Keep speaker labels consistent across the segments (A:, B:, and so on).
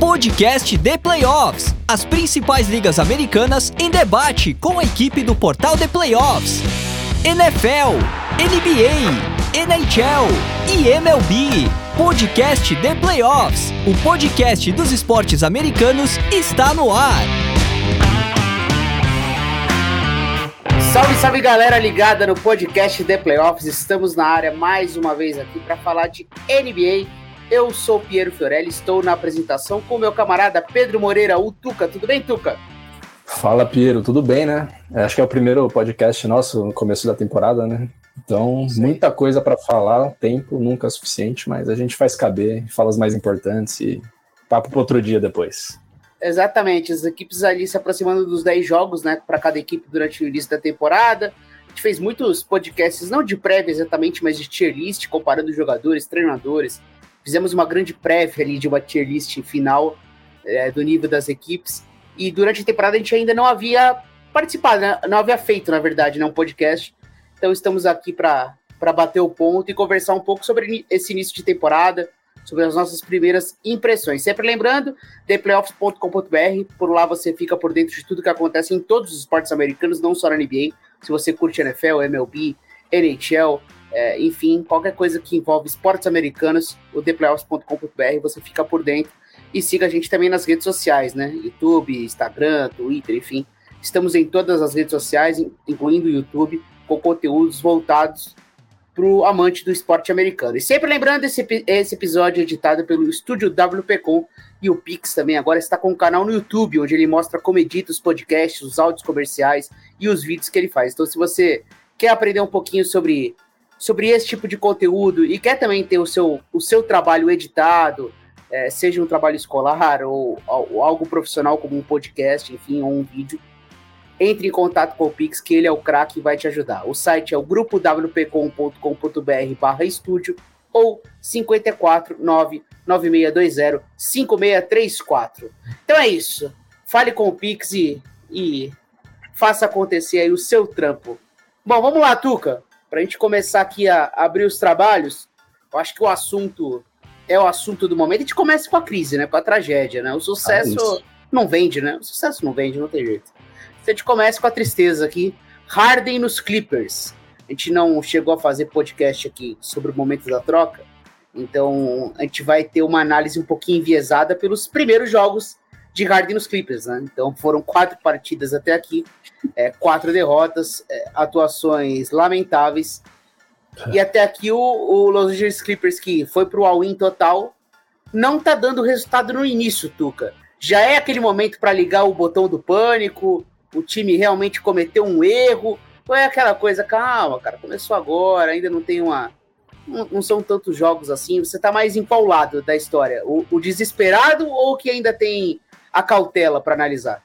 A: Podcast The Playoffs. As principais ligas americanas em debate com a equipe do portal The Playoffs. NFL, NBA, NHL e MLB. Podcast The Playoffs. O podcast dos esportes americanos está no ar.
B: Salve, salve galera ligada no podcast The Playoffs. Estamos na área mais uma vez aqui para falar de NBA. Eu sou Piero Fiorelli, estou na apresentação com meu camarada Pedro Moreira, o Tuca. Tudo bem, Tuca?
C: Fala, Piero, tudo bem, né? Acho que é o primeiro podcast nosso no começo da temporada, né? Então, Sim. muita coisa para falar, tempo nunca é suficiente, mas a gente faz caber, fala as mais importantes e papo para outro dia depois.
B: Exatamente, as equipes ali se aproximando dos 10 jogos, né, para cada equipe durante o início da temporada. A gente fez muitos podcasts, não de prévia exatamente, mas de tier list, comparando jogadores, treinadores. Fizemos uma grande prévia ali de uma tier list final é, do nível das equipes. E durante a temporada a gente ainda não havia participado, né? não havia feito, na verdade, né, um podcast. Então estamos aqui para bater o ponto e conversar um pouco sobre esse início de temporada, sobre as nossas primeiras impressões. Sempre lembrando, theplayoffs.com.br, por lá você fica por dentro de tudo que acontece em todos os esportes americanos, não só na NBA. Se você curte NFL, MLB, NHL, é, enfim, qualquer coisa que envolve esportes americanos, o theplayoffs.com.br, você fica por dentro. E siga a gente também nas redes sociais, né? YouTube, Instagram, Twitter, enfim. Estamos em todas as redes sociais, incluindo o YouTube, com conteúdos voltados para o amante do esporte americano. E sempre lembrando, esse, esse episódio é editado pelo estúdio WPcom e o Pix também agora está com um canal no YouTube, onde ele mostra como edita os podcasts, os áudios comerciais e os vídeos que ele faz. Então, se você quer aprender um pouquinho sobre, sobre esse tipo de conteúdo e quer também ter o seu, o seu trabalho editado, é, seja um trabalho escolar ou, ou algo profissional como um podcast, enfim, ou um vídeo, entre em contato com o Pix, que ele é o craque e vai te ajudar. O site é o grupowpcom.com.br barra estúdio ou 54996205634. Então é isso. Fale com o Pix e, e faça acontecer aí o seu trampo. Bom, vamos lá, Tuca. Para a gente começar aqui a abrir os trabalhos, eu acho que o assunto é o assunto do momento. A gente começa com a crise, né? Com a tragédia, né? O sucesso ah, não vende, né? O sucesso não vende, não tem jeito. A gente começa com a tristeza aqui. Harden nos Clippers. A gente não chegou a fazer podcast aqui sobre o momento da troca, então a gente vai ter uma análise um pouquinho enviesada pelos primeiros jogos de Harden nos Clippers, né? Então foram quatro partidas até aqui, é, quatro derrotas, é, atuações lamentáveis. E até aqui o, o Los Angeles Clippers, que foi para o all-in total, não tá dando resultado no início, Tuca. Já é aquele momento para ligar o botão do pânico, o time realmente cometeu um erro, ou é aquela coisa, calma, cara, começou agora, ainda não tem uma. Não, não são tantos jogos assim, você tá mais empaulado da história. O, o desesperado ou que ainda tem a cautela para analisar?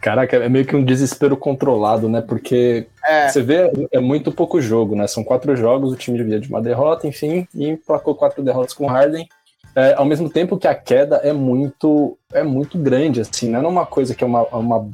C: Caraca, é meio que um desespero controlado, né? Porque é. você vê, é muito pouco jogo, né? São quatro jogos, o time devia de uma derrota, enfim, e emplacou quatro derrotas com o Harden. É, ao mesmo tempo que a queda é muito é muito grande, assim, não é uma coisa que é uma, uma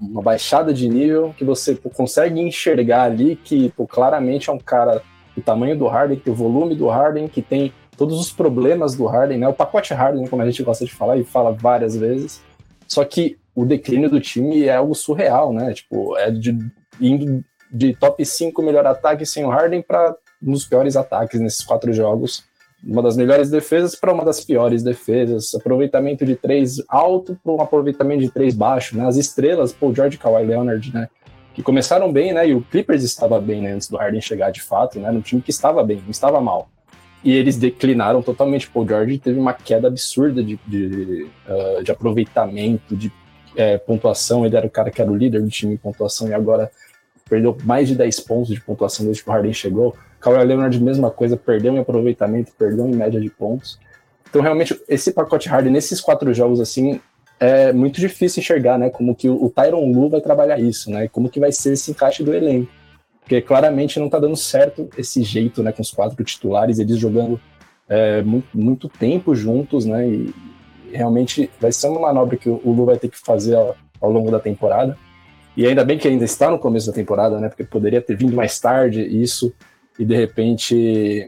C: uma baixada de nível que você pô, consegue enxergar ali que pô, claramente é um cara do tamanho do Harden, que tem o volume do Harden, que tem todos os problemas do Harden, né? O pacote Harden, como a gente gosta de falar e fala várias vezes. Só que o declínio do time é algo surreal, né? Tipo, é de indo de top 5 melhor ataque sem o Harden para um dos piores ataques nesses quatro jogos uma das melhores defesas para uma das piores defesas, aproveitamento de três alto para um aproveitamento de três baixo, né? As estrelas, Paul George Kawhi Leonard, né? Que começaram bem, né? E o Clippers estava bem, né? Antes do Harden chegar de fato, né? No time que estava bem, não estava mal. E eles declinaram totalmente. Paul George teve uma queda absurda de, de, uh, de aproveitamento, de é, pontuação. Ele era o cara que era o líder do time em pontuação e agora perdeu mais de 10 pontos de pontuação desde que o Harden chegou. Kawhi Leonard, mesma coisa, perdeu em aproveitamento, perdeu em média de pontos. Então, realmente, esse pacote Harden, nesses quatro jogos, assim, é muito difícil enxergar, né? Como que o Tyron Lu vai trabalhar isso, né? Como que vai ser esse encaixe do elenco. Porque claramente não tá dando certo esse jeito, né? Com os quatro titulares, eles jogando é, muito, muito, tempo juntos, né? E realmente vai ser uma manobra que o Lu vai ter que fazer ao, ao longo da temporada. E ainda bem que ainda está no começo da temporada, né? Porque poderia ter vindo mais tarde isso e de repente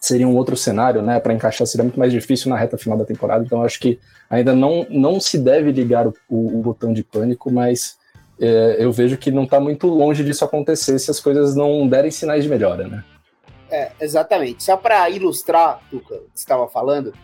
C: seria um outro cenário, né? Para encaixar seria muito mais difícil na reta final da temporada. Então acho que ainda não, não se deve ligar o, o, o botão de pânico, mas é, eu vejo que não está muito longe disso acontecer se as coisas não derem sinais de melhora, né?
B: É, exatamente. Só para ilustrar o que você estava falando,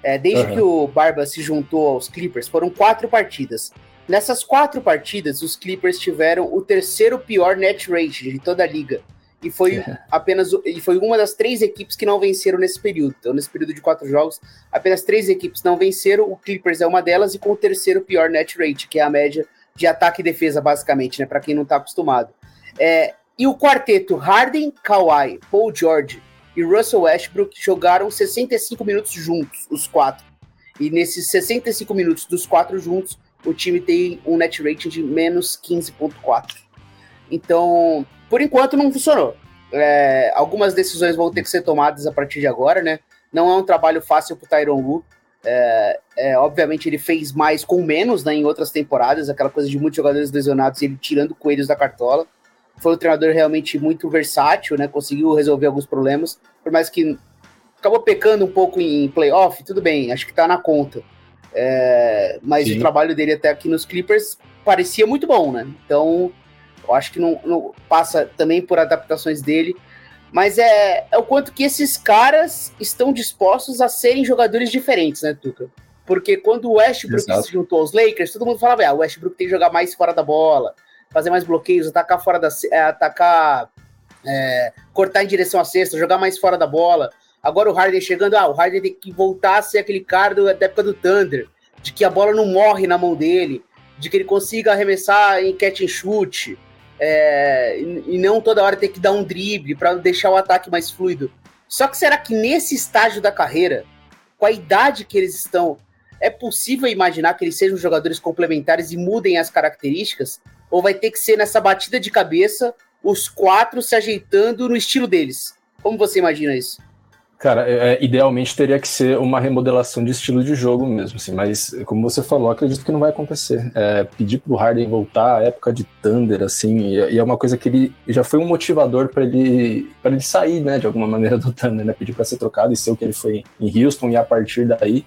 B: é, desde uhum. que o Barba se juntou aos Clippers, foram quatro partidas. Nessas quatro partidas, os Clippers tiveram o terceiro pior net rate de toda a liga e foi é. apenas e foi uma das três equipes que não venceram nesse período. Então, nesse período de quatro jogos, apenas três equipes não venceram. O Clippers é uma delas e com o terceiro pior net rate, que é a média de ataque e defesa, basicamente, né? Para quem não está acostumado. É, e o quarteto Harden, Kawhi, Paul George e Russell Westbrook jogaram 65 minutos juntos, os quatro. E nesses 65 minutos dos quatro juntos, o time tem um net rating de menos 15,4. Então, por enquanto não funcionou. É, algumas decisões vão ter que ser tomadas a partir de agora, né? Não é um trabalho fácil para o Tyron Lu. É, é, obviamente ele fez mais com menos né, em outras temporadas, aquela coisa de muitos jogadores lesionados e ele tirando coelhos da cartola. Foi um treinador realmente muito versátil, né? Conseguiu resolver alguns problemas, por mais que acabou pecando um pouco em playoff, tudo bem, acho que tá na conta. É, mas Sim. o trabalho dele até aqui nos Clippers parecia muito bom, né? Então eu acho que não, não passa também por adaptações dele. Mas é, é o quanto que esses caras estão dispostos a serem jogadores diferentes, né, Tuca? Porque quando o Westbrook Exato. se juntou aos Lakers, todo mundo falava, ah, o Westbrook tem que jogar mais fora da bola, fazer mais bloqueios, atacar fora da é, atacar é, cortar em direção à cesta, jogar mais fora da bola. Agora o Harden chegando, ah, o Harden tem que voltar a ser aquele cara do, da época do Thunder, de que a bola não morre na mão dele, de que ele consiga arremessar em catch and shoot é, e, não toda hora ter que dar um drible para deixar o ataque mais fluido. Só que será que nesse estágio da carreira, com a idade que eles estão, é possível imaginar que eles sejam jogadores complementares e mudem as características? Ou vai ter que ser nessa batida de cabeça os quatro se ajeitando no estilo deles? Como você imagina isso?
C: Cara, é, é, idealmente teria que ser uma remodelação de estilo de jogo mesmo, assim, mas como você falou, acredito que não vai acontecer. É, pedir pro Harden voltar à época de Thunder, assim, e, e é uma coisa que ele já foi um motivador para ele para ele sair, né, de alguma maneira do Thunder, né, pedir para ser trocado e ser o que ele foi em Houston e a partir daí,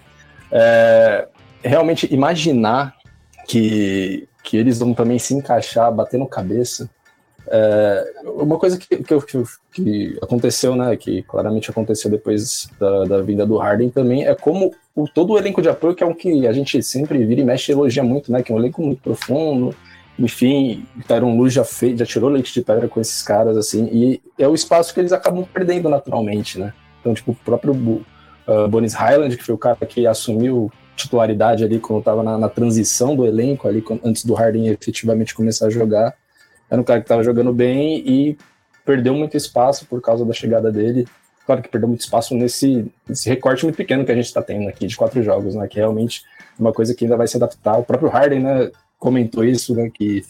C: é, realmente imaginar que que eles vão também se encaixar, bater no cabeça, é, uma coisa que, que, que, aconteceu, né, que claramente aconteceu depois da, da, vinda do Harden também, é como o, todo o elenco de apoio, que é um que a gente sempre vira e mexe e elogia muito, né, que é um elenco muito profundo, enfim, Tyron Lu já, fez, já tirou leite de pedra com esses caras, assim, e é o espaço que eles acabam perdendo naturalmente, né. Então, tipo, o próprio uh, Bonis Highland, que foi o cara que assumiu titularidade ali quando estava na, na, transição do elenco ali, antes do Harden efetivamente começar a jogar, era um cara que estava jogando bem e perdeu muito espaço por causa da chegada dele. Claro que perdeu muito espaço nesse, nesse recorte muito pequeno que a gente está tendo aqui de quatro jogos, né? Que é realmente uma coisa que ainda vai se adaptar. O próprio Harden, né, comentou isso, né? Que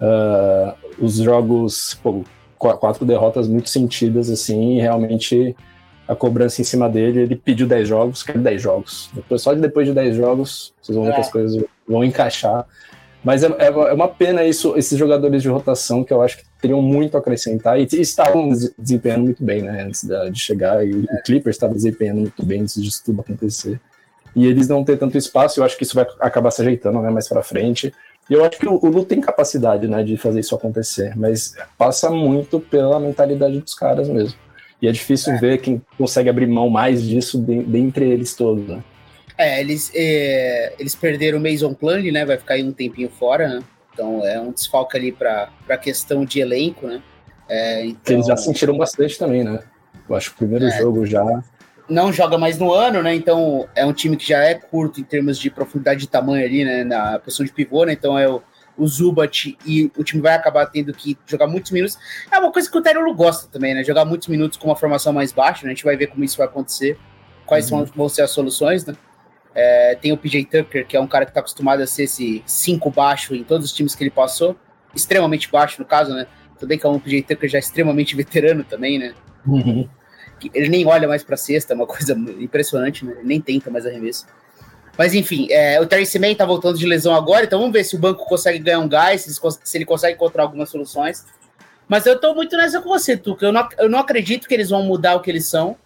C: uh, os jogos, pô, quatro derrotas muito sentidas, assim, realmente a cobrança em cima dele, ele pediu 10 jogos, quer 10 jogos. Depois, só de depois de 10 jogos, vocês vão ver é. que as coisas vão encaixar. Mas é, é, é, uma pena isso, esses jogadores de rotação que eu acho que teriam muito a acrescentar e, estavam desempenhando muito bem, né? Antes de chegar, e o. Clippers estava desempenhando muito bem antes disso tudo acontecer. E eles não ter tanto espaço, eu acho que isso vai acabar se ajeitando né, mais para frente. E eu acho que o, o Lu tem capacidade né, de fazer isso acontecer, mas passa muito pela mentalidade dos caras mesmo. E é difícil é. ver quem consegue abrir mão mais disso dentre eles todos, né?
B: É, eles, é, eles perderam o Mason Plane, né? Vai ficar aí um tempinho fora, né? Então é um desfalque ali para a questão de elenco, né?
C: É, então... Eles já sentiram bastante também, né? Eu acho que o primeiro é, jogo já.
B: Não joga mais no ano, né? Então é um time que já é curto em termos de profundidade de tamanho ali, né? Na posição de pivô, né? Então é o, o Zubat e o time vai acabar tendo que jogar muitos minutos. É uma coisa que o Tyrolo gosta também, né? Jogar muitos minutos com uma formação mais baixa, né? A gente vai ver como isso vai acontecer, quais uhum. vão ser as soluções, né? É, tem o PJ Tucker, que é um cara que está acostumado a ser esse 5 baixo em todos os times que ele passou, extremamente baixo no caso, né? Tudo bem que é um PJ Tucker já extremamente veterano também, né? Uhum. Ele nem olha mais para cesta, é uma coisa impressionante, né? Ele nem tenta mais arremesso. Mas enfim, é, o Terence Mann tá voltando de lesão agora, então vamos ver se o banco consegue ganhar um gás, se ele consegue encontrar algumas soluções. Mas eu tô muito nessa com você, Tuca. Eu não, eu não acredito que eles vão mudar o que eles são.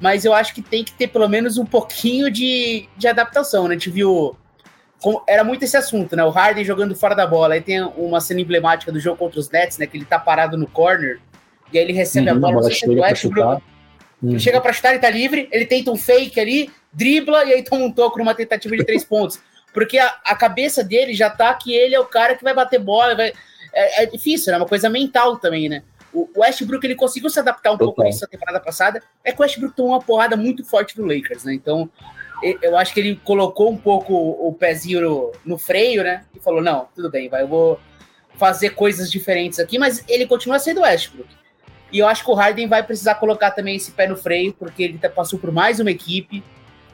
B: Mas eu acho que tem que ter pelo menos um pouquinho de, de adaptação, né? A gente viu. Como, era muito esse assunto, né? O Harden jogando fora da bola. Aí tem uma cena emblemática do jogo contra os Nets, né? Que ele tá parado no corner, e aí ele recebe uhum, a bola, não sei se é do Westbrook. Uhum. Ele chega para chutar, ele tá livre, ele tenta um fake ali, dribla e aí toma um toco numa tentativa de três pontos. Porque a, a, cabeça dele já tá que ele é o cara que vai bater bola, vai, é, é difícil, né? É uma coisa mental também, né? O Westbrook ele conseguiu se adaptar um pouco nisso na temporada passada. É que o Westbrook tomou uma porrada muito forte do Lakers, né? Então, eu acho que ele colocou um pouco o pezinho no, no freio, né? E falou: não, tudo bem, vai, eu vou fazer coisas diferentes aqui, mas ele continua sendo Westbrook. E eu acho que o Harden vai precisar colocar também esse pé no freio, porque ele tá, passou por mais uma equipe.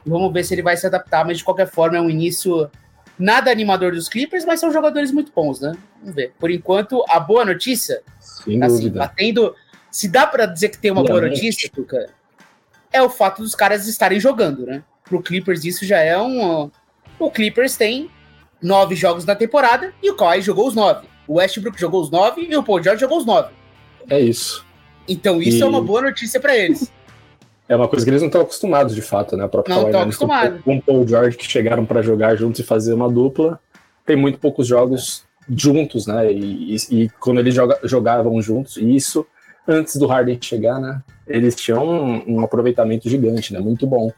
B: Vamos ver se ele vai se adaptar, mas de qualquer forma é um início nada animador dos Clippers, mas são jogadores muito bons, né? Vamos ver. Por enquanto, a boa notícia, Sem assim, dúvida. batendo. Se dá para dizer que tem uma boa notícia, Tuca, é o fato dos caras estarem jogando, né? Pro Clippers isso já é um. O Clippers tem nove jogos na temporada e o Kawhi jogou os nove. O Westbrook jogou os nove e o Paul George jogou os nove.
C: É isso.
B: Então isso e... é uma boa notícia para eles.
C: É uma coisa que eles não estão acostumados, de fato, né? A própria
B: não estão acostumados.
C: Com o Paul George que chegaram para jogar juntos e fazer uma dupla. Tem muito poucos jogos juntos, né? E, e, e quando eles joga, jogavam juntos, e isso antes do Harden chegar, né? Eles tinham um, um, aproveitamento gigante, né? Muito bom.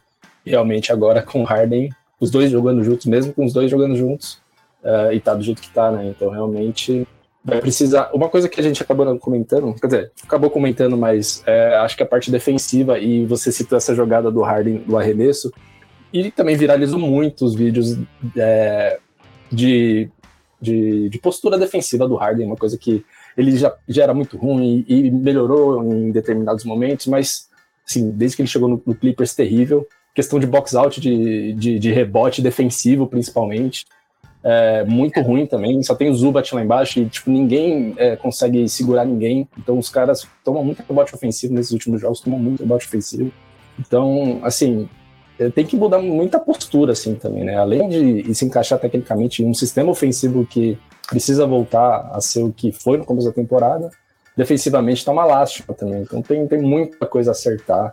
C: Realmente agora com o Harden, os dois jogando juntos, mesmo com os dois jogando juntos, uh, e tá do jeito que tá, né? Então realmente vai precisar. Uma coisa que a gente acabou comentando, quer dizer, acabou comentando, mas é, acho que a parte defensiva, e você citou essa jogada do Harden do arremesso, e também viralizou muitos vídeos é, de, de, de, postura defensiva do Harden, uma coisa que ele já, já era muito ruim e melhorou em determinados momentos, mas assim, desde que ele chegou no, no Clippers, terrível. Questão de box out, de, de, de rebote defensivo, principalmente é, muito ruim também. Só tem o Zubat lá embaixo e, tipo, ninguém é, consegue segurar ninguém. Então, os caras tomam muito rebote ofensivo nesses últimos jogos, tomam muito rebote ofensivo. Então, assim, é, tem que mudar muita postura, assim, também, né? Além de se encaixar tecnicamente em um sistema ofensivo que precisa voltar a ser o que foi no começo da temporada, defensivamente tá uma lástima também. Então, tem, tem muita coisa a acertar.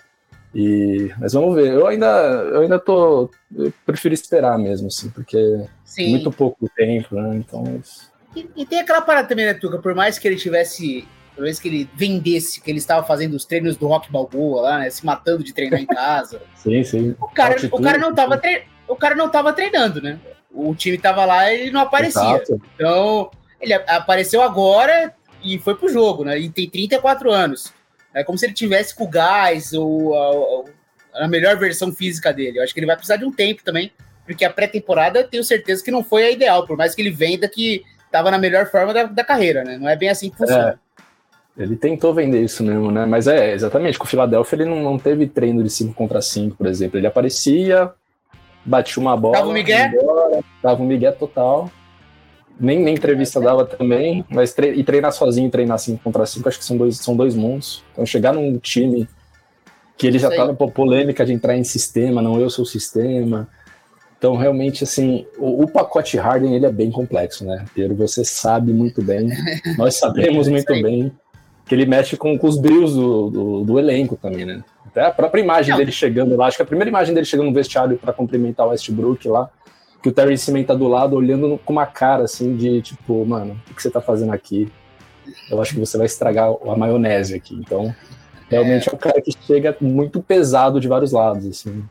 C: E, mas vamos ver. Eu ainda, eu ainda tô. Eu prefiro esperar mesmo, assim, porque Sim. muito pouco tempo, né? Então.
B: E, e, tem aquela parada também, né, Tuca? Por mais que ele tivesse. Por mais que ele vendesse que ele estava fazendo os treinos do Rock Balboa lá, né? Se matando de treinar em casa.
C: sim, sim.
B: O cara, o cara não tava tre... o cara não tava treinando, né? O time tava lá e ele não aparecia. Exato. Então, ele apareceu agora e foi pro jogo, né? E tem 34 anos. É como se ele tivesse com o gás ou a, a, melhor versão física dele. Eu acho que ele vai precisar de um tempo também, porque a pré-temporada tenho certeza que não foi a ideal, por mais que ele venda que estava na melhor forma da, da, carreira, né? Não é bem assim que funciona.
C: É, ele tentou vender isso mesmo, né? Mas é, exatamente, com o Philadelphia ele não, não teve treino de 5 contra 5, por exemplo. Ele aparecia, batia uma bola.
B: Tava o Miguel? Embora,
C: tava o Miguel total. Nem, nem entrevista dava também, mas tre e treinar sozinho e treinar 5 contra 5, acho que são dois, são dois mundos. Então chegar num time que ele já tava com polêmica de entrar em sistema, não eu sou o sistema. Então, realmente, assim, o, o, pacote Harden, ele é bem complexo, né? Pedro, você sabe muito bem, nós sabemos é muito bem que ele mexe com, com os brilhos do, do, do, elenco também, né? Até a própria imagem não. dele chegando lá, acho que a primeira imagem dele chegando no vestiário para cumprimentar o Westbrook lá, que o Terry Seaman tá do lado olhando com uma cara assim de tipo, mano, o que você tá fazendo aqui? Eu acho que você vai estragar a maionese aqui. Então, realmente é, é um cara que chega muito pesado de vários lados, assim.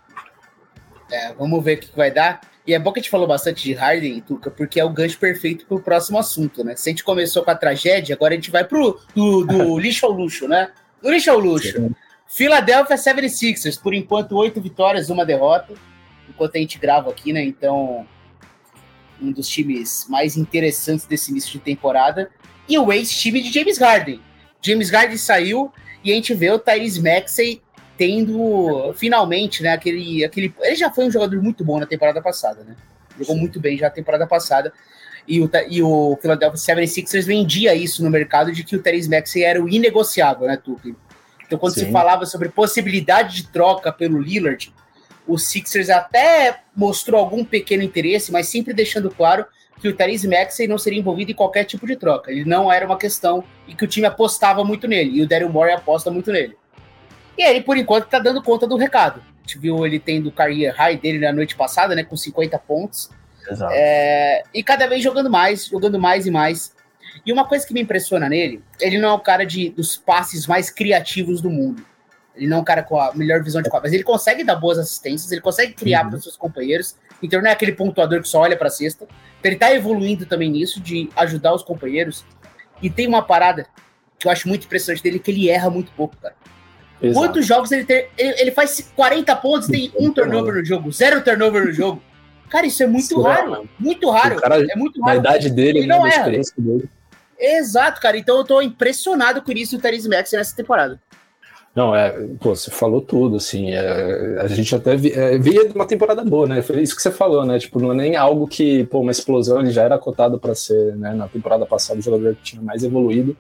B: É, vamos ver o que vai dar. E é bom que a gente falou bastante de Harden, Tuca, porque é o gancho perfeito pro próximo assunto, né? Se a gente começou com a tragédia, agora a gente vai pro do, do lixo ao luxo, né? Do lixo ao luxo. Sim. Philadelphia 76ers, por enquanto, oito vitórias, uma derrota enquanto a gente grava aqui, né? Então, um dos times mais interessantes desse início de temporada. E o ex-time de James Harden. James Harden saiu e a gente vê o Tyrese Maxey tendo finalmente, né, aquele, aquele. Ele já foi um jogador muito bom na temporada passada, né? Jogou Sim. muito bem já na temporada passada. E o, e o Philadelphia 76ers vendia isso no mercado de que o Tyrese Maxey era o inegociável, né, Tupi? Então, quando Sim. se falava sobre possibilidade de troca pelo Lillard, o Sixers até mostrou algum pequeno interesse, mas sempre deixando claro que o Therese Maxey não seria envolvido em qualquer tipo de troca. Ele não era uma questão e que o time apostava muito nele. E o Daryl Morey aposta muito nele. E ele, por enquanto, tá dando conta do recado. A gente viu ele tendo o career high dele na noite passada, né? Com 50 pontos. Exato. É, e cada vez jogando mais, jogando mais e mais. E uma coisa que me impressiona nele, ele não é o cara de, dos passes mais criativos do mundo. Ele não é um cara com a melhor visão de quadra, mas ele consegue dar boas assistências, ele consegue criar uhum. para os seus companheiros. Então não é aquele pontuador que só olha para a cesta. Então, ele está evoluindo também nisso, de ajudar os companheiros. E tem uma parada que eu acho muito impressionante dele, que ele erra muito pouco, cara. Exato. Quantos jogos ele tem? Ele, ele, faz 40 pontos, tem um turnover no jogo, zero turnover no jogo. Cara, isso é muito raro. muito raro. Cara, é muito raro.
C: A idade dele, ele né, não é. experiência dele.
B: Exato, cara. Então eu tô impressionado com isso do Therese Max nessa temporada.
C: Não, é, pô, você falou tudo, assim, é, a gente até vi, é, via uma temporada boa, né, foi isso que você falou, né, tipo, não é nem algo que, pô, uma explosão, ele já era cotado para ser, né, na temporada passada o jogador que tinha mais evoluído,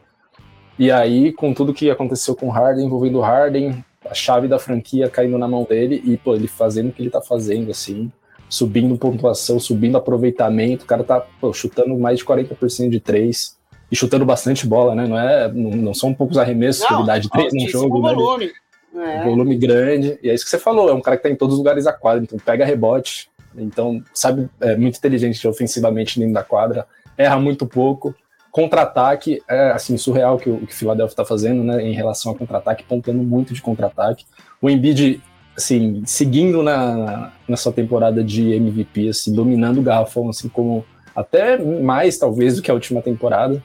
C: e aí, com tudo que aconteceu com o Harden, envolvendo o Harden, a chave da franquia caindo na mão dele, e, pô, ele fazendo o que ele tá fazendo, assim, subindo pontuação, subindo aproveitamento, o cara tá, pô, chutando mais de 40% de três, e chutando bastante bola, né? Não, é, não, não são poucos arremessos não, que ele dá de três no jogo, né? volume. É. volume grande. E é isso que você falou, é um cara que tá em todos os lugares da quadra, então pega rebote, então sabe, é muito inteligente ofensivamente dentro da quadra, erra muito pouco. Contra-ataque, é assim, surreal que o que o Philadelphia tá fazendo, né, em relação ao contra-ataque, pontuando muito de contra-ataque. O Embiid, assim, seguindo na, na sua temporada de MVP, assim, dominando o garrafão, assim, como até mais, talvez, do que a última temporada.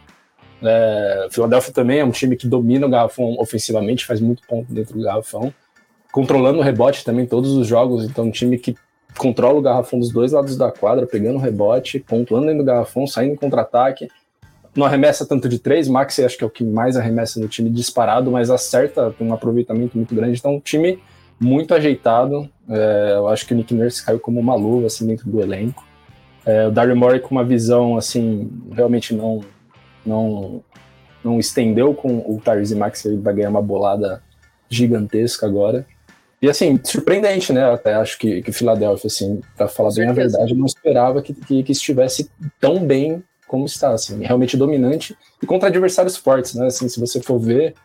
C: É, Philadelphia também é um time que domina o garrafão ofensivamente, faz muito ponto dentro do garrafão, controlando o rebote também todos os jogos. Então, um time que controla o garrafão dos dois lados da quadra, pegando o rebote, pontuando dentro do garrafão, saindo em contra-ataque. Não arremessa tanto de três, Max acho que é o que mais arremessa no time disparado, mas acerta, tem um aproveitamento muito grande. Então, um time muito ajeitado. É, eu acho que o Nick Nurse caiu como uma luva assim, dentro do elenco. É, o Daryl Morey com uma visão assim, realmente não não, não estendeu com o Tyrese Max, ele vai ganhar uma bolada gigantesca agora. E assim, surpreendente, né? Até acho que, que Filadélfia, assim, para falar bem a verdade, eu não esperava que, que, que, estivesse tão bem como está, assim, realmente dominante e contra adversários fortes, né? Assim, se você for ver,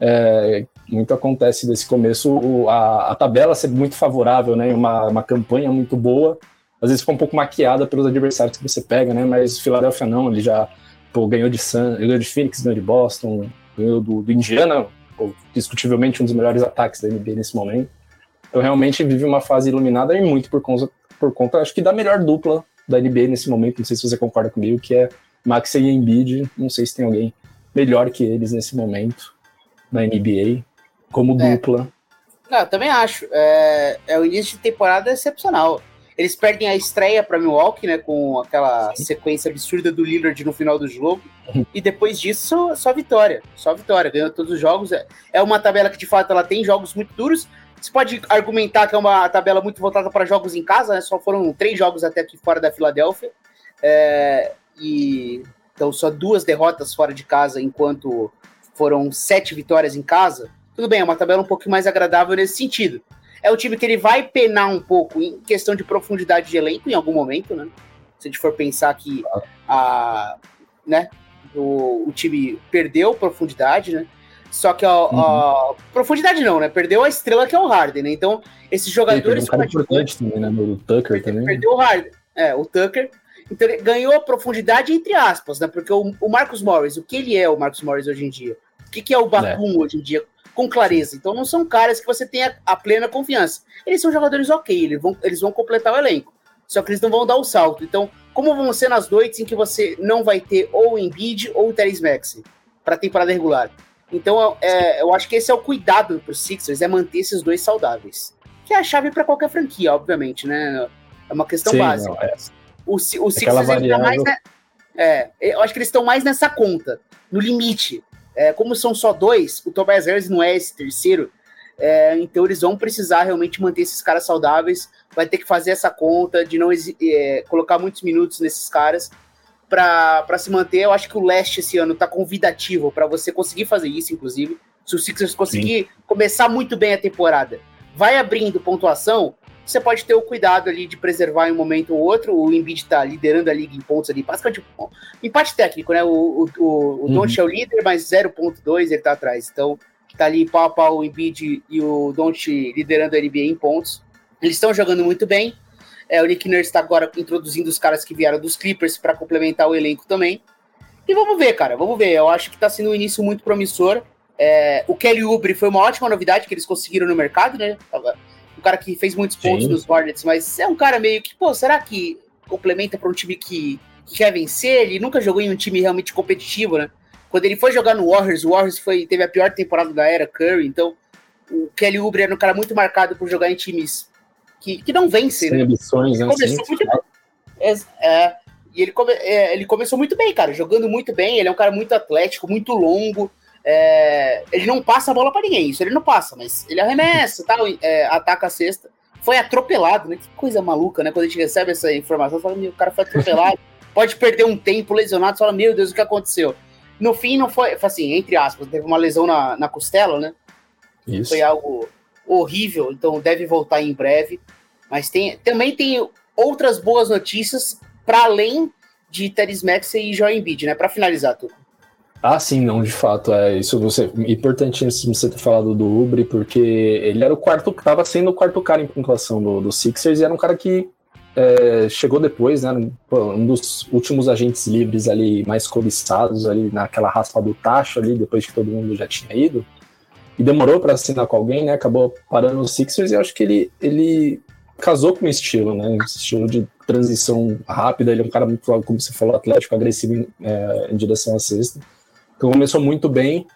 C: é, muito acontece desse começo, o, a, a, tabela ser muito favorável, né? Uma, uma campanha muito boa, às vezes fica um pouco maquiada pelos adversários que você pega, né? Mas Filadélfia não, ele já pô, ganhou de Sun, ganhou de Phoenix, ganhou de Boston, ganhou do, do Indiana, discutivelmente um dos melhores ataques da NBA nesse momento. Então realmente vive uma fase iluminada e muito por conta, por conta, acho que da melhor dupla da NBA nesse momento, não sei se você concorda comigo, que é Maxey e Embiid, não sei se tem alguém melhor que eles nesse momento na NBA, como é. dupla.
B: Não, também acho. É, é o início de temporada excepcional. Eles perdem a estreia para Milwaukee, né, com aquela sequência absurda do Lillard no final do jogo. Uhum. E depois disso, só vitória. Só vitória. Ganhou todos os jogos. É, é uma tabela que, de fato, ela tem jogos muito duros. Você pode argumentar que é uma tabela muito voltada para jogos em casa, né? Só foram três jogos até aqui fora da Filadélfia. É, e então só duas derrotas fora de casa, enquanto foram sete vitórias em casa. Tudo bem, é uma tabela um pouco mais agradável nesse sentido é o time que ele vai penar um pouco em questão de profundidade de elenco em algum momento, né? Se a gente for pensar que a, né, o, o time perdeu profundidade, né? Só que a, uhum. a, profundidade não, né? Perdeu a estrela que é o Harden, né? Então, esses jogadores.
C: Sim, um importante também, né? O Tucker também.
B: Perdeu o Harden. É, o Tucker. Então ele ganhou a profundidade entre aspas, né? Porque o, o Marcus Morris, o que ele é o Marcus Morris hoje em dia? O que, que é o Batum é. hoje em dia? com clareza. Então não são caras que você tenha a plena confiança. Eles são jogadores ok, eles vão, eles vão completar o elenco. Só que eles não vão dar o salto. Então, como vão ser nas noites em que você não vai ter ou o Embiid ou o Teres Maxi para temporada regular? Então, é, eu acho que esse é o cuidado para os Sixers, é manter esses dois saudáveis. Que é a chave para qualquer franquia, obviamente, né? É uma questão Sim, básica. Não, é. O, o Sixers está mais. Né? É, eu acho que eles estão mais nessa conta, no limite. É, como são só dois, o Tobias Harris não é esse terceiro, é, então eles vão precisar realmente manter esses caras saudáveis, vai ter que fazer essa conta de não é, colocar muitos minutos nesses caras para se manter. Eu acho que o leste esse ano está convidativo para você conseguir fazer isso, inclusive. Se o Sixers conseguir Sim. começar muito bem a temporada, vai abrindo pontuação, você pode ter o cuidado ali de preservar em um momento ou outro. O Embiid está liderando a liga em pontos ali, basicamente empate técnico, né? O, o, o, o uhum. Don't é o líder, mas 0.2 ele está atrás. Então, tá ali pau a pau o Embiid e o Don't liderando a NBA em pontos. Eles estão jogando muito bem. É, o Nick Nurse está agora introduzindo os caras que vieram dos Clippers para complementar o elenco também. E vamos ver, cara, vamos ver. Eu acho que está sendo um início muito promissor. É, o Kelly Oubre foi uma ótima novidade que eles conseguiram no mercado, né? Um cara que fez muitos pontos Sim. nos Hornets, mas é um cara meio que, pô, será que complementa para um time que, que, quer vencer? Ele nunca jogou em um time realmente competitivo, né? Quando ele foi jogar no Warriors, o Warriors foi, teve a pior temporada da era Curry, então o Kelly Oubre era um cara muito marcado por jogar em times que, que não vencem,
C: Sem
B: né?
C: ambições, né?
B: Começou muito bem. É, é, e ele, come, é, ele começou muito bem, cara, jogando muito bem. Ele é um cara muito atlético, muito longo. É, ele não passa a bola para ninguém, isso ele não passa, mas ele arremessa, tal, é, ataca a cesta. Foi atropelado, né? Que coisa maluca, né? Quando a gente recebe essa informação, fala, meu, o cara foi atropelado, pode perder um tempo lesionado, fala, meu Deus, o que aconteceu? No fim, não foi, assim, entre aspas, teve uma lesão na, na costela, né? Isso. Foi algo horrível, então deve voltar em breve. Mas tem, também tem outras boas notícias para além de Teres Maxey e Joel Embiid, né? Para finalizar, tudo.
C: Ah, sim, não, de fato, é isso. Você importantíssimo você ter falado do Ubre, porque ele era o quarto, estava sendo o quarto cara em pontuação do, do Sixers e era um cara que é, chegou depois, né? Um dos últimos agentes livres ali mais cobiçados ali naquela raspa do tacho ali, depois que todo mundo já tinha ido. E demorou para assinar com alguém, né? Acabou parando no Sixers e acho que ele, ele casou com o estilo, né? Um estilo de transição rápida. Ele é um cara muito, como você falou, atlético, agressivo em, é, em direção à cesta. Então começou muito bem.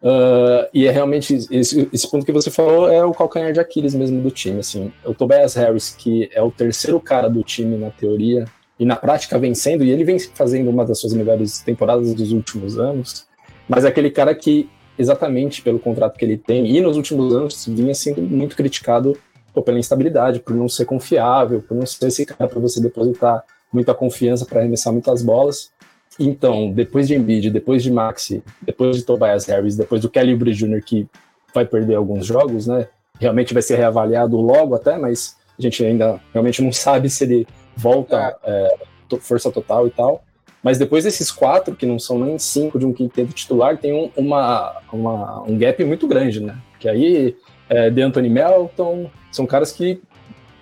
C: Uh, e é realmente esse, esse, ponto que você falou é o calcanhar de Aquiles mesmo do time. Assim, o Tobias Harris, que é o terceiro cara do time na teoria e na prática vencendo, e ele vem fazendo uma das suas melhores temporadas dos últimos anos, mas é aquele cara que, exatamente pelo contrato que ele tem, e nos últimos anos vinha sendo muito criticado pô, pela instabilidade, por não ser confiável, por não ser esse cara para você depositar muita confiança para arremessar muitas bolas. Então, depois de Embiid, depois de Maxi, depois de Tobias Harris, depois do Kelly Oubre Jr., que vai perder alguns jogos, né? Realmente vai ser reavaliado logo até, mas a gente ainda realmente não sabe se ele volta é. É, força total e tal. Mas depois desses quatro, que não são nem cinco de um quinteto titular, tem um, uma, uma, um gap muito grande, né? Que aí, é, de Anthony Melton, são caras que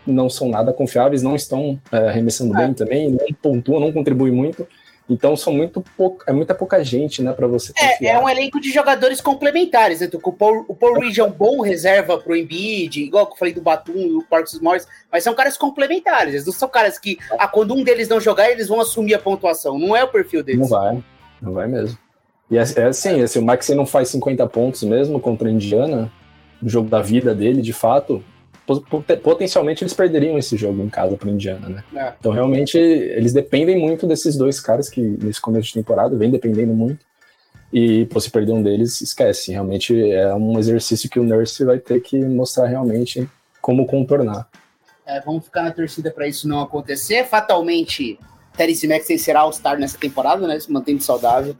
C: não são nada confiáveis, não estão é, arremessando é. bem também, não pontuam, não contribuem muito. Então são muito pouca, é muita pouca gente, né, para você
B: É, é um elenco de jogadores complementares, né? O Paul, o Paul Reed é um bom reserva pro Embiid, igual que eu falei do Batum e o Parks Morris, mas são caras complementares, eles não são caras que, ah, quando um deles não jogar, eles vão assumir a pontuação, não é o perfil deles.
C: Não vai, não vai mesmo. E é, é assim, assim, o Max não faz 50 pontos mesmo contra a Indiana, no jogo da vida dele, de fato, potencialmente eles perderiam esse jogo em casa para Indiana, né? É. Então realmente eles dependem muito desses dois caras que nesse começo de temporada vem dependendo muito. E pô, se perder um deles, esquece. Realmente é um exercício que o Nurse vai ter que mostrar realmente como contornar.
B: É, vamos ficar na torcida para isso não acontecer. Fatalmente, Terence Maxey será All-Star nessa temporada, né? Se mantendo saudável.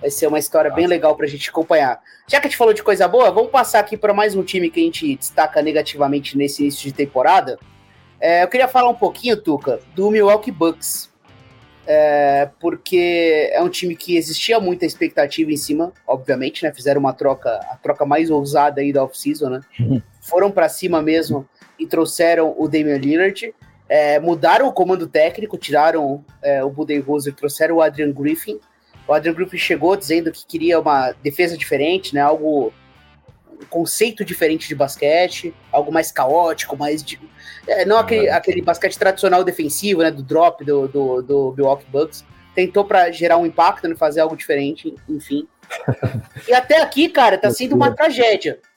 B: Vai ser uma história bem legal para a gente acompanhar. Já que a gente falou de coisa boa, vamos passar aqui para mais um time que a gente destaca negativamente nesse início de temporada. É, eu queria falar um pouquinho, Tuca, do Milwaukee Bucks. É, porque é um time que existia muita expectativa em cima, obviamente, né? Fizeram uma troca, a troca mais ousada aí da off-season, né? Foram para cima mesmo e trouxeram o Damian Lillard. É, mudaram o comando técnico, tiraram é, o Budenholzer, trouxeram o Adrian Griffin. O Adrian Griffin chegou dizendo que queria uma defesa diferente, né? Algo um conceito diferente de basquete, algo mais caótico, mais de, é, não aquele, ah, aquele basquete tradicional defensivo, né? Do drop do, do, do Milwaukee Bucks. Tentou para gerar um impacto, né, fazer algo diferente, enfim. e até aqui, cara, tá sendo uma tragédia.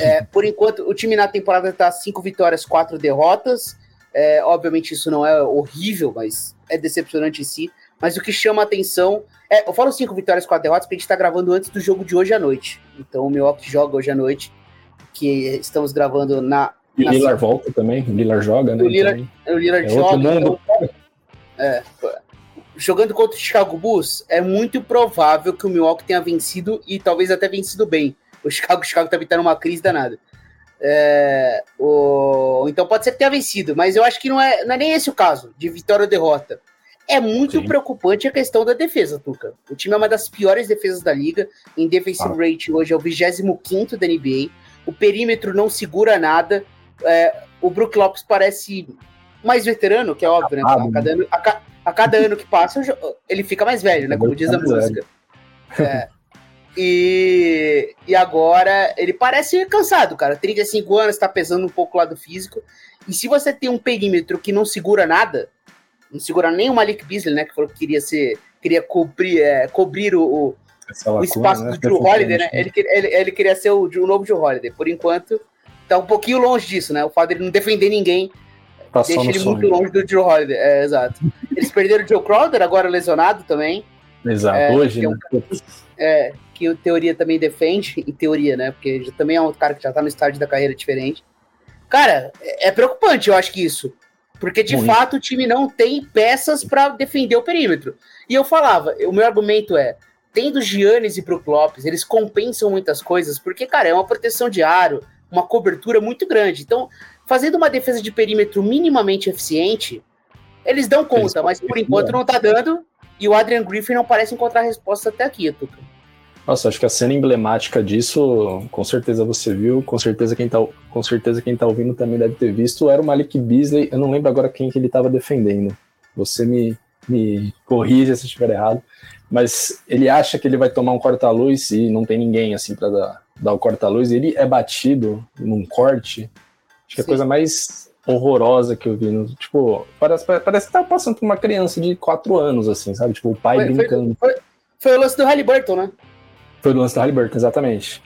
B: É, por enquanto, o time na temporada tá cinco vitórias, quatro derrotas. É, obviamente, isso não é horrível, mas é decepcionante em si. Mas o que chama a atenção é, eu falo cinco vitórias, quatro derrotas, porque a gente tá gravando antes do jogo de hoje à noite. Então o Milwaukee joga hoje à noite, que estamos gravando na.
C: E o Lillard volta também, o Lillard joga, né?
B: O Lillard, o Lillard é joga. Então, é, jogando contra o Chicago Bulls, é muito provável que o Milwaukee tenha vencido e talvez até vencido bem. O Chicago, o Chicago também tá numa crise danada. É, o, então pode ser que tenha vencido, mas eu acho que não é, não é nem esse o caso, de vitória ou derrota É muito Sim. preocupante a questão da defesa, Tuca. O time é uma das piores defesas da liga. Em defensive ah. rate hoje é o 25 da NBA. O perímetro não segura nada. É, o Brook Lopes parece mais veterano, que é óbvio, né? A cada, ano, a, a cada ano que passa, ele fica mais velho, né? Como diz a música. É. E, e agora ele parece cansado, cara. 35 anos, tá pesando um pouco o lado físico. E se você tem um perímetro que não segura nada, não segura nem o Malik Beasley, né? Que falou que queria ser. Queria cobrir, é, cobrir o, o, lacuna, o espaço né? do Drew Holiday, né? Ele, ele, ele queria ser o, o novo Drew Holiday. Por enquanto, tá um pouquinho longe disso, né? O fato dele não defender ninguém tá deixa ele sonho. muito longe do Drew Holiday. É, exato. Eles perderam o Joe Crowder, agora lesionado também.
C: Exato, é, hoje, né?
B: É, que o teoria também defende, em teoria, né? Porque também é um cara que já tá no estágio da carreira diferente. Cara, é, é preocupante, eu acho que isso. Porque, de Muito. fato, o time não tem peças para defender o perímetro. E eu falava, o meu argumento é, tendo Giannis e Brook Lopes, eles compensam muitas coisas, porque, cara, é uma proteção de aro, uma cobertura muito grande. Então, fazendo uma defesa de perímetro minimamente eficiente, eles dão conta, eles mas por enquanto não tá dando, e o Adrian Griffin não parece encontrar resposta até aqui, Tuca.
C: Nossa, acho que a cena emblemática disso, com certeza você viu, com certeza quem tá, com certeza quem tá ouvindo também deve ter visto, era o Malik Beasley, eu não lembro agora quem que ele estava defendendo. Você me, me corrija se estiver errado, mas ele acha que ele vai tomar um corta-luz e não tem ninguém assim para dar, dar o corta-luz, ele é batido num corte. Acho que é a coisa mais horrorosa que eu vi. No, tipo, parece, parece que tá passando por uma criança de 4 anos, assim, sabe? Tipo, o pai foi, brincando.
B: Foi, foi, foi, o lance do Halliburton, né?
C: Foi o lance do Halliburton, exatamente.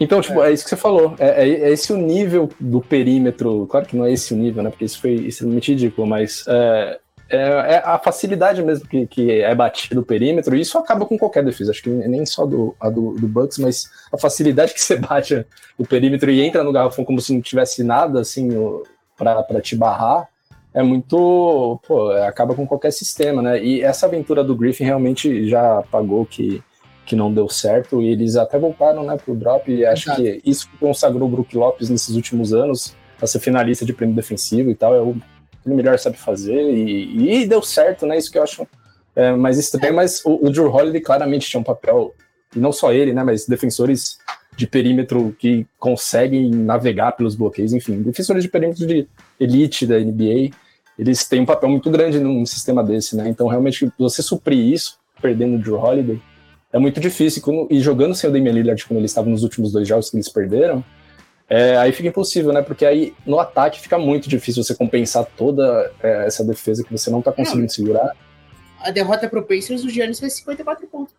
C: Então, tipo, é. é, isso que você falou. É, é, é, esse o nível do perímetro. Claro que não é esse o nível, né? Porque isso foi extremamente ridículo, mas é, é, é a facilidade mesmo que, que é batido o perímetro. E isso acaba com qualquer defesa. Acho que nem só do, a do, do Bucks, mas a facilidade que você bate o perímetro e entra no garrafão como se não tivesse nada assim para te barrar é muito. Pô, acaba com qualquer sistema, né? E essa aventura do Griffin realmente já pagou que que não deu certo, e eles até voltaram né, pro drop, e acho Exato. que isso consagrou o Brook Lopes nesses últimos anos, a ser finalista de prêmio defensivo e tal, é o que ele melhor sabe fazer, e, e deu certo, né, isso que eu acho é, mais estranho, mas o, o Drew Holiday claramente tinha um papel, e não só ele, né, mas defensores de perímetro que conseguem navegar pelos bloqueios, enfim, defensores de perímetro de elite da NBA, eles têm um papel muito grande num sistema desse, né, então realmente você suprir isso, perdendo o Drew Holiday, é muito difícil. e jogando sem o Damian Lillard, como ele estava nos últimos dois jogos que eles perderam, é, aí fica impossível, né? Porque aí no ataque fica muito difícil você compensar toda é, essa defesa que você não está conseguindo não, segurar.
B: A derrota para o Pacers, o Giannis fez 54 pontos.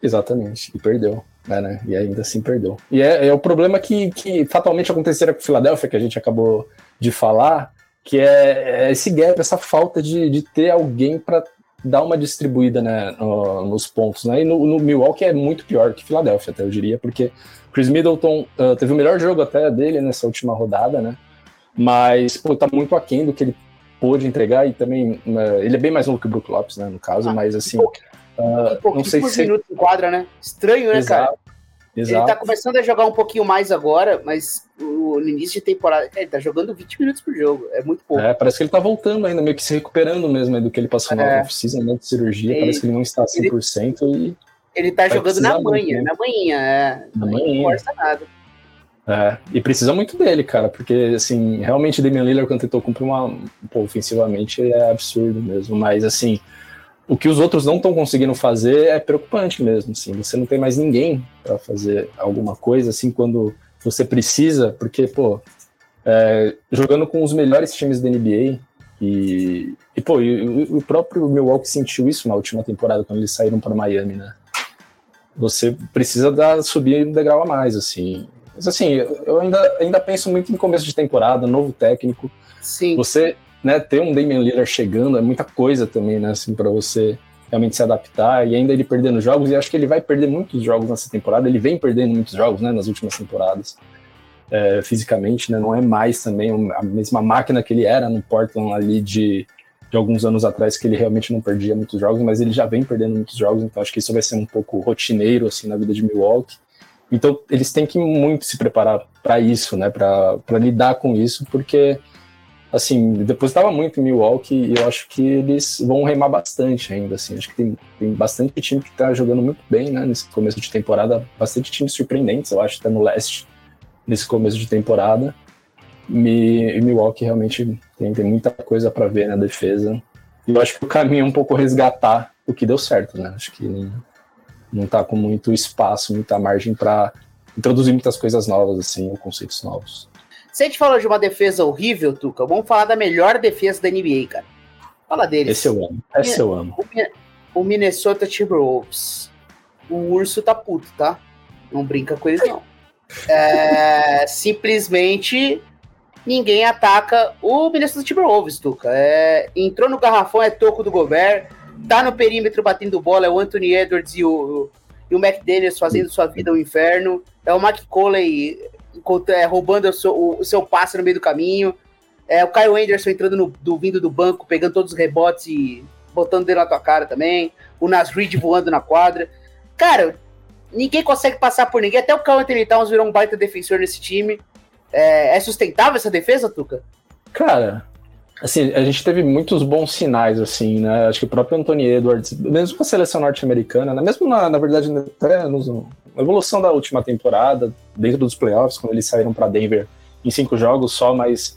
C: Exatamente, e perdeu, né, né? E ainda assim perdeu. E é, é o problema que, que fatalmente aconteceria com o Philadelphia, que a gente acabou de falar, que é, é esse gap, essa falta de, de ter alguém para dá uma distribuída né, no, nos pontos, né? E no, no, Milwaukee é muito pior que Filadélfia, até eu diria, porque Chris Middleton uh, teve o melhor jogo até dele nessa última rodada, né? Mas, pô, tá muito aquém do que ele pôde entregar e também uh, ele é bem mais novo que o Brook Lopes, né, no caso, ah, mas assim,
B: uh, não sei se minutos em quadra, né? Estranho, né, Exato. cara? Exato. Ele tá começando a jogar um pouquinho mais agora, mas o, no início de temporada, ele tá jogando 20 minutos por jogo, é muito pouco.
C: É, parece que ele tá voltando ainda, meio que se recuperando mesmo do que ele passou é. na off-season, né, de cirurgia, ele, parece que ele não está 100% ele, e...
B: Ele tá jogando na manhã, né? na manhã, é. Na manhã. Não força nada.
C: É, e precisa muito dele, cara, porque, assim, realmente Damian Lillard, quando tentou cumprir uma, pô, ofensivamente, é absurdo mesmo, mas, assim, o que os outros não estão conseguindo fazer é preocupante mesmo, assim, você não tem mais ninguém para fazer alguma coisa, assim, quando você precisa, porque, pô, é, jogando com os melhores times da NBA, e, e pô, e, o próprio Milwaukee sentiu isso na última temporada, quando eles saíram para Miami, né? Você precisa dar, subir um degrau a mais, assim. Mas, assim, eu ainda, ainda penso muito em começo de temporada, novo técnico.
B: Sim.
C: Você né, ter um Damian Lillard chegando é muita coisa também, né, assim, para você realmente se adaptar e ainda ele perdendo jogos, e acho que ele vai perder muitos jogos nessa temporada, ele vem perdendo muitos jogos, né, nas últimas temporadas, é, fisicamente, né, não é mais também a mesma máquina que ele era no Portland ali de, de alguns anos atrás, que ele realmente não perdia muitos jogos, mas ele já vem perdendo muitos jogos, então acho que isso vai ser um pouco rotineiro, assim, na vida de Milwaukee, então eles têm que muito se preparar para isso, né, para lidar com isso, porque assim, depositava muito em Milwaukee e eu acho que eles vão remar bastante ainda, assim. Acho que tem, tem bastante time que tá jogando muito bem, né, nesse começo de temporada. Bastante times surpreendentes, eu acho, até no leste, nesse começo de temporada. E Milwaukee realmente tem, tem muita coisa para ver na defesa. E eu acho que o caminho é um pouco resgatar o que deu certo, né? Acho que não, não tá com muito espaço, muita margem para introduzir muitas coisas novas, assim, conceitos novos.
B: Se a gente falou de uma defesa horrível, Tuca, vamos falar da melhor defesa da NBA, cara. Fala deles.
C: Esse eu amo. Esse eu amo.
B: O Minnesota Timberwolves. O urso tá puto, tá? Não brinca com eles, não. É, simplesmente ninguém ataca o Minnesota Timberwolves, Tuca. É, entrou no garrafão, é toco do Gobert. Tá no perímetro batendo bola, é o Anthony Edwards e o, e o McDaniels fazendo sua vida um inferno. É o Mike Coley é, roubando o seu, o seu passe no meio do caminho. É, o Kyle Anderson entrando no, do, vindo do banco, pegando todos os rebotes e botando dele na tua cara também. O Nas Reed voando na quadra. Cara, ninguém consegue passar por ninguém. Até o Kyle Anthony Towns virou um baita defensor nesse time. É, é sustentável essa defesa, Tuca?
C: Cara, assim, a gente teve muitos bons sinais, assim, né? Acho que o próprio Anthony Edwards, mesmo com a seleção norte-americana, né? mesmo na, na verdade, até nos, na evolução da última temporada, dentro dos playoffs, quando eles saíram para Denver em cinco jogos só, mas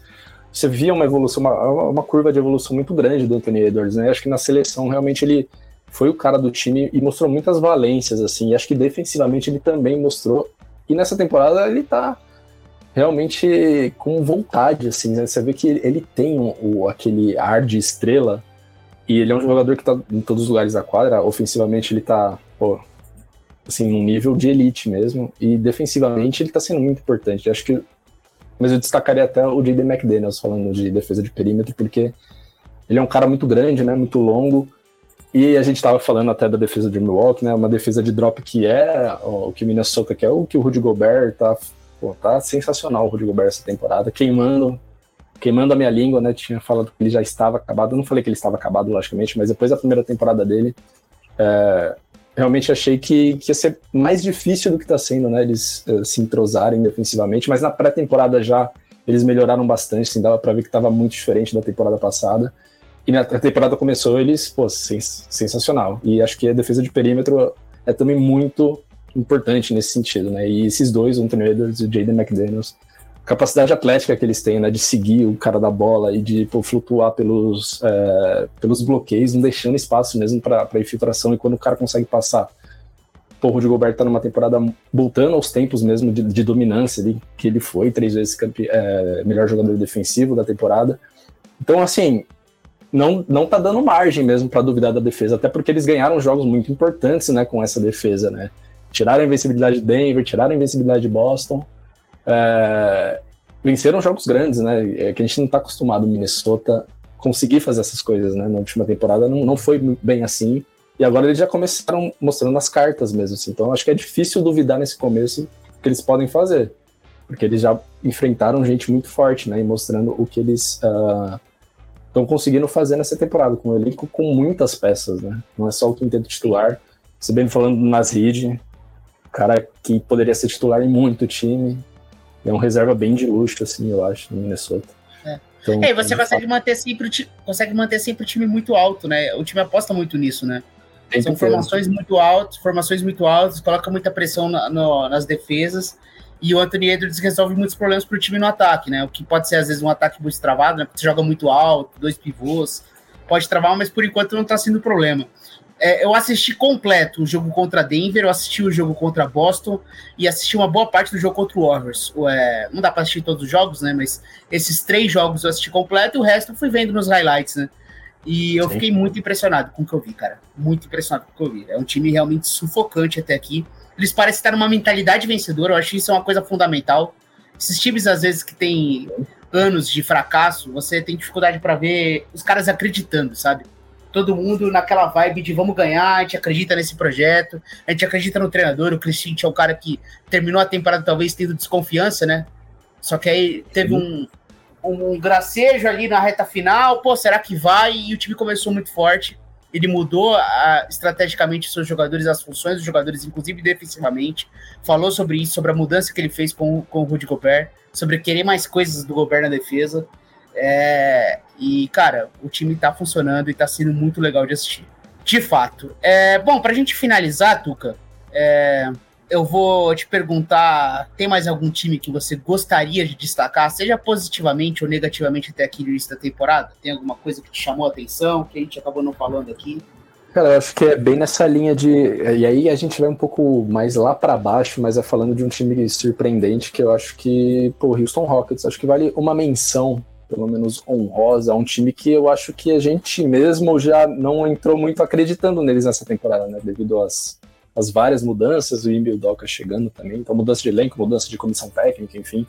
C: você via uma evolução, uma, uma curva de evolução muito grande do Anthony Edwards, né? Acho que na seleção realmente ele foi o cara do time e mostrou muitas valências, assim. Acho que defensivamente ele também mostrou. E nessa temporada ele tá realmente com vontade, assim, né? Você vê que ele tem o, aquele ar de estrela e ele é um jogador que tá em todos os lugares da quadra. Ofensivamente ele tá, pô, assim, num nível de elite mesmo. E defensivamente ele tá sendo muito importante. Acho que. Mas eu destacaria até o J.D. McDaniels falando de defesa de perímetro, porque ele é um cara muito grande, né? Muito longo. E a gente estava falando até da defesa de Milwaukee, né? Uma defesa de drop que é o que Minnesota quer, o que o Rudy Gobert tá Pô, tá sensacional o Rudy Gobert essa temporada, queimando, queimando a minha língua, né? Tinha falado que ele já estava acabado. Eu não falei que ele estava acabado, logicamente, mas depois da primeira temporada dele, é, realmente achei que, que ia ser mais difícil do que está sendo, né? Eles uh, se entrosarem defensivamente, mas na pré-temporada já eles melhoraram bastante, assim, dava para ver que estava muito diferente da temporada passada. E na temporada começou eles, pô, sens sensacional. E acho que a defesa de perímetro é também muito importante nesse sentido, né? E esses dois, Anthony Edwards e o Jaden McDaniels, capacidade atlética que eles têm, né? De seguir o cara da bola e de pô, flutuar pelos, é, pelos bloqueios, não deixando espaço mesmo para infiltração. E quando o cara consegue passar, pô, o Rudy Gobert tá numa temporada voltando aos tempos mesmo de, de dominância ali, que ele foi três vezes campe, é, melhor jogador defensivo da temporada. Então, assim, não, não tá dando margem mesmo para duvidar da defesa, até porque eles ganharam jogos muito importantes, né, com essa defesa, né? Tiraram a invencibilidade de Denver, tiraram a invencibilidade de Boston. É, venceram jogos grandes, né? É que a gente não está acostumado o Minnesota conseguir fazer essas coisas, né? Na última temporada não, não foi bem assim. E agora eles já começaram mostrando as cartas mesmo. Assim. Então acho que é difícil duvidar nesse começo que eles podem fazer. Porque eles já enfrentaram gente muito forte, né? E mostrando o que eles estão uh, conseguindo fazer nessa temporada, com um elenco com muitas peças, né? Não é só o quinteto titular. Você bem falando do Nasrid, cara que poderia ser titular em muito time. É um reserva bem de luxo, assim, eu acho, no Minnesota.
B: É. Então, é, e você consegue manter, sempre, consegue manter sempre o time muito alto, né? O time aposta muito nisso, né? São formações muito altas, formações muito altas, coloca muita pressão na, no, nas defesas. E o Anthony Edwards resolve muitos problemas para o time no ataque, né? O que pode ser, às vezes, um ataque muito travado, né? Porque você joga muito alto, dois pivôs, pode travar, mas por enquanto não está sendo problema. É, eu assisti completo o jogo contra Denver, eu assisti o jogo contra Boston e assisti uma boa parte do jogo contra o Warriors. É, não dá para assistir todos os jogos, né? Mas esses três jogos eu assisti completo e o resto eu fui vendo nos highlights, né? E eu Sim. fiquei muito impressionado com o que eu vi, cara. Muito impressionado com o que eu vi. É um time realmente sufocante até aqui. Eles parecem estar numa mentalidade vencedora, eu acho que isso é uma coisa fundamental. Esses times, às vezes, que tem anos de fracasso, você tem dificuldade para ver os caras acreditando, sabe? Todo mundo naquela vibe de vamos ganhar, a gente acredita nesse projeto, a gente acredita no treinador, o Chris é um cara que terminou a temporada talvez tendo desconfiança, né? Só que aí teve um, um gracejo ali na reta final, pô, será que vai? E o time começou muito forte. Ele mudou a, estrategicamente seus jogadores, as funções dos jogadores, inclusive defensivamente. Falou sobre isso, sobre a mudança que ele fez com, com o Rudy Gobert, sobre querer mais coisas do Gobert na defesa. É, e, cara, o time tá funcionando e tá sendo muito legal de assistir. De fato. É, bom, pra gente finalizar, Tuca, é, eu vou te perguntar: tem mais algum time que você gostaria de destacar, seja positivamente ou negativamente até aqui no início da temporada? Tem alguma coisa que te chamou a atenção, que a gente acabou não falando aqui?
C: Cara, eu acho que é bem nessa linha de. E aí a gente vai um pouco mais lá para baixo, mas é falando de um time surpreendente que eu acho que, pô, Houston Rockets, acho que vale uma menção, pelo menos honrosa, um time que eu acho que a gente mesmo já não entrou muito acreditando neles nessa temporada, né? Devido às, às várias mudanças, o Emil Doca chegando também, então mudança de elenco, mudança de comissão técnica, enfim,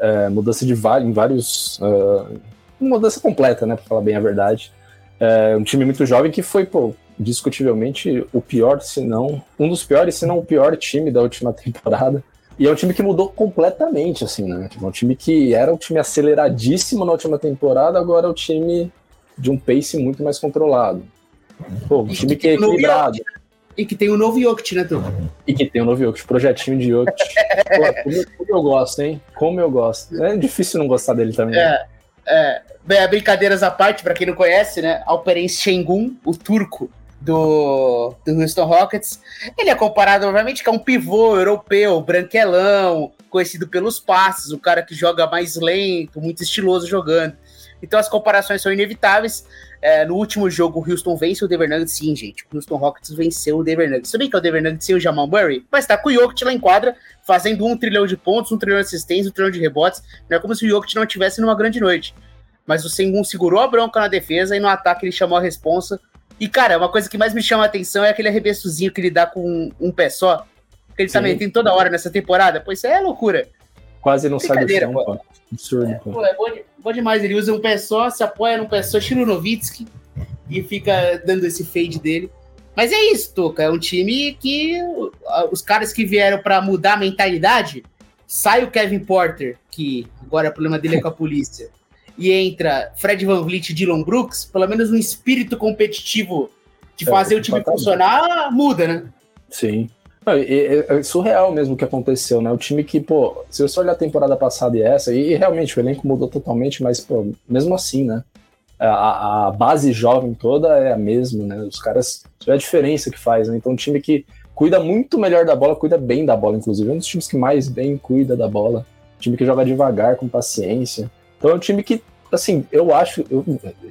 C: é, mudança de em vários. Uh, mudança completa, né? Pra falar bem a verdade. É um time muito jovem que foi, pô, discutivelmente o pior, se não um dos piores, se não o pior time da última temporada. E é um time que mudou completamente, assim, né? É um time que era um time aceleradíssimo na última temporada, agora é um time de um pace muito mais controlado. Pô, um time que é equilibrado.
B: E que tem o um novo Jokic, né, Tu?
C: E que tem o um novo Jokic, projetinho de Jokic. Pô, como, como, eu gosto, hein? Como eu gosto. É difícil não gostar dele também.
B: É, né? é. Bem, brincadeiras à parte, para quem não conhece, né? Alperen Şengün, o turco, do, do Houston Rockets. Ele é comparado, obviamente, que é um pivô europeu, branquelão, conhecido pelos passes, o cara que joga mais lento, muito estiloso jogando. Então as comparações são inevitáveis. É, no último jogo, o Houston vence o Denver Nuggets. Sim, gente. O Houston Rockets venceu o Denver Nuggets. Bem que é o Denver Nuggets o Jamal Murray, mas tá com o Jokic lá em quadra, fazendo um trilhão de pontos, um trilhão de assistências, um trilhão de rebotes. Não é como se o Jokic não tivesse numa grande noite. Mas o Sengun segurou a bronca na defesa e no ataque ele chamou a responsa e, cara, uma coisa que mais me chama a atenção é aquele arremessozinho que ele dá com um, um pé só. Que ele Sim. tá metendo toda hora nessa temporada. Pô, isso é loucura.
C: Quase não sai do chão, pô.
B: Absurdo, é, pô. é bom, bom, demais. Ele usa um pé só, se apoia num pé só, estilo Novitsky, e fica dando esse fade dele. Mas é isso, Toca. É um time que os caras que vieram para mudar a mentalidade, sai o Kevin Porter, que agora o problema dele é com a polícia e entra Fred Van Vliet e Dylan Brooks, pelo menos um espírito competitivo de fazer é, o time funcionar muda, né?
C: Sim. É, é, é, surreal mesmo o que aconteceu, né? O time que, pô, se você olhar a temporada passada e essa, e, realmente o elenco mudou totalmente, mas, pô, mesmo assim, né? A, a, base jovem toda é a mesma, né? Os caras, isso é a diferença que faz, né? Então, um time que cuida muito melhor da bola, cuida bem da bola, inclusive. É um dos times que mais bem cuida da bola. Time que joga devagar, com paciência. Então é um time que, assim, eu acho, eu,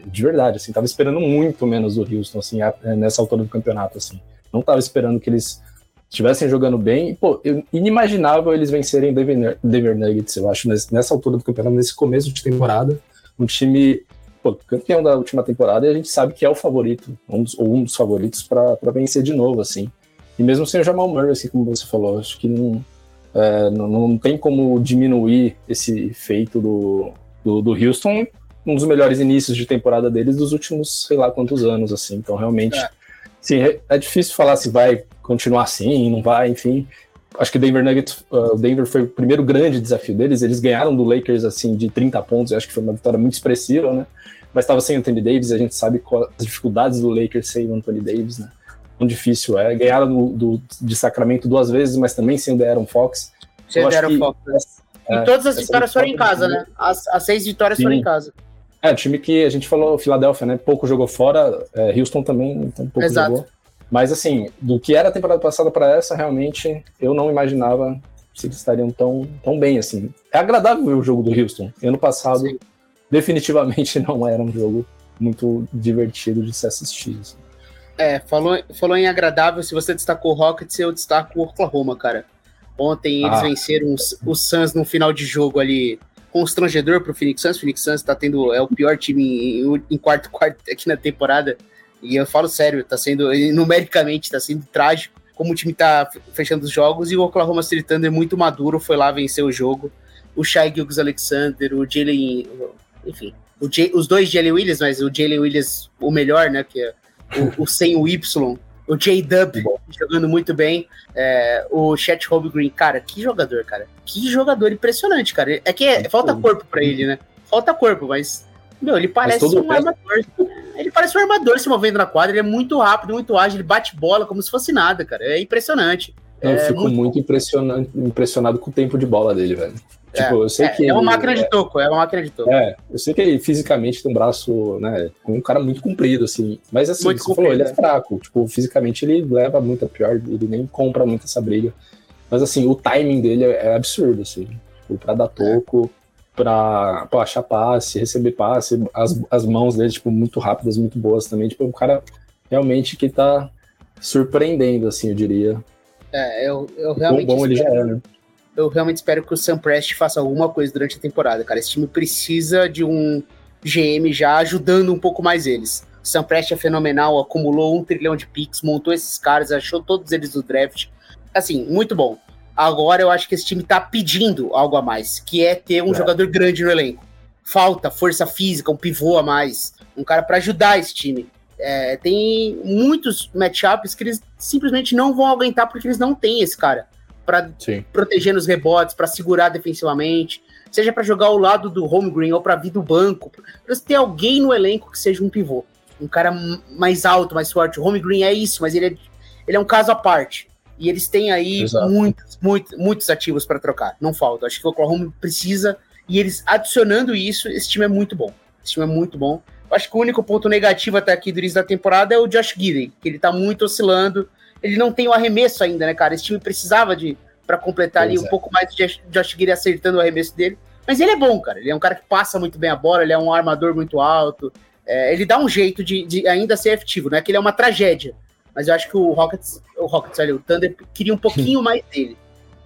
C: de verdade, assim, tava esperando muito menos do Houston, assim, nessa altura do campeonato, assim. Não tava esperando que eles estivessem jogando bem. E, pô, inimaginável eles vencerem Denver, Denver Nuggets, eu acho, nessa altura do campeonato, nesse começo de temporada. Um time, pô, campeão da última temporada, e a gente sabe que é o favorito, um dos, ou um dos favoritos para vencer de novo, assim. E mesmo sem o Jamal Murray, assim, como você falou, acho que não, é, não, não, tem como diminuir esse feito do, do, do Houston, um dos melhores inícios de temporada deles dos últimos, sei lá quantos anos, assim. Então, realmente, é. sim, é, difícil falar se vai continuar assim, não vai, enfim. Acho que o Denver Nuggets, uh, o Denver foi o primeiro grande desafio deles. Eles ganharam do Lakers, assim, de 30 pontos. Eu acho que foi uma vitória muito expressiva, né? Mas estava sem o Anthony Davis, a gente sabe qual, as dificuldades do Lakers sem o Anthony Davis, né? Quão difícil é. Ganharam do, do, de Sacramento duas vezes, mas também sem o De'Aaron Fox.
B: Sem o De'Aaron Fox. E é, todas as vitórias foram em casa, né? As, as seis vitórias Sim. foram em casa.
C: É, o time que a gente falou, Filadélfia, né? Pouco jogou fora, é, Houston também, então pouco Exato. jogou. Mas assim, do que era a temporada passada para essa, realmente eu não imaginava se eles estariam tão, tão bem assim. É agradável ver o jogo do Houston. Ano passado, Sim. definitivamente não era um jogo muito divertido de se assistir. Assim.
B: É, falou, falou em agradável, se você destacou o Rockets, eu destaco o Oklahoma, cara. Ontem eles ah. venceram os, os Suns no final de jogo ali, constrangedor pro Phoenix Suns. O Phoenix Suns tá tendo, é o pior time em, em quarto quarto aqui na temporada. E eu falo sério, tá sendo, numericamente, tá sendo trágico como o time tá fechando os jogos. E o Oklahoma City Thunder muito maduro, foi lá vencer o jogo. O Shai Gilgis Alexander, o Jalen, enfim, o J, os dois Jalen Williams, mas o Jalen Williams o melhor, né, que é o, o sem o Y, o J-Dub jogando muito bem. É, o Chet Holmgren, cara, que jogador, cara. Que jogador impressionante, cara. É que é, falta corpo para ele, né? Falta corpo, mas. Meu, ele parece um armador. Ele parece um armador se movendo na quadra. Ele é muito rápido, muito ágil. Ele bate bola como se fosse nada, cara. É impressionante.
C: Eu é fico muito, muito impressionado, impressionado com o tempo de bola dele, velho.
B: É, tipo, eu sei é, que é uma máquina de toco, é uma máquina de toco.
C: É, eu sei que ele fisicamente tem um braço, né, um cara muito comprido, assim. Mas assim, muito você falou, ele é fraco. Tipo, fisicamente ele leva muito a pior, ele nem compra muito essa briga. Mas assim, o timing dele é, é absurdo, assim. Tipo, pra dar toco, pra, pra achar passe, receber passe, as, as mãos dele, tipo, muito rápidas, muito boas também. Tipo, um cara realmente que tá surpreendendo, assim, eu diria.
B: É, eu, eu realmente.
C: Bom, bom ele já é, né?
B: eu realmente espero que o Sam Prest faça alguma coisa durante a temporada, cara. Esse time precisa de um GM já ajudando um pouco mais eles. O Sam Prest é fenomenal, acumulou um trilhão de picks, montou esses caras, achou todos eles no draft. Assim, muito bom. Agora eu acho que esse time tá pedindo algo a mais, que é ter um é. jogador grande no elenco. Falta força física, um pivô a mais, um cara para ajudar esse time. É, tem muitos matchups que eles simplesmente não vão aguentar porque eles não têm esse cara para proteger nos rebotes, para segurar defensivamente, seja para jogar ao lado do home green ou para vir do banco, para ter alguém no elenco que seja um pivô, um cara mais alto, mais forte. O home green é isso, mas ele é, ele é um caso à parte. E eles têm aí muitos, muitos, muitos ativos para trocar. Não falta. Acho que o Oklahoma precisa. E eles adicionando isso, esse time é muito bom. Esse time é muito bom. Acho que o único ponto negativo até aqui do início da temporada é o Josh Gidey, que ele tá muito oscilando ele não tem o arremesso ainda, né, cara? Esse time precisava de para completar pois ali é. um pouco mais de Josh Giri acertando o arremesso dele. Mas ele é bom, cara. Ele é um cara que passa muito bem a bola, ele é um armador muito alto. É, ele dá um jeito de, de, ainda ser efetivo, não é que ele é uma tragédia. Mas eu acho que o Rockets, o Rockets, olha, o Thunder queria um pouquinho mais dele.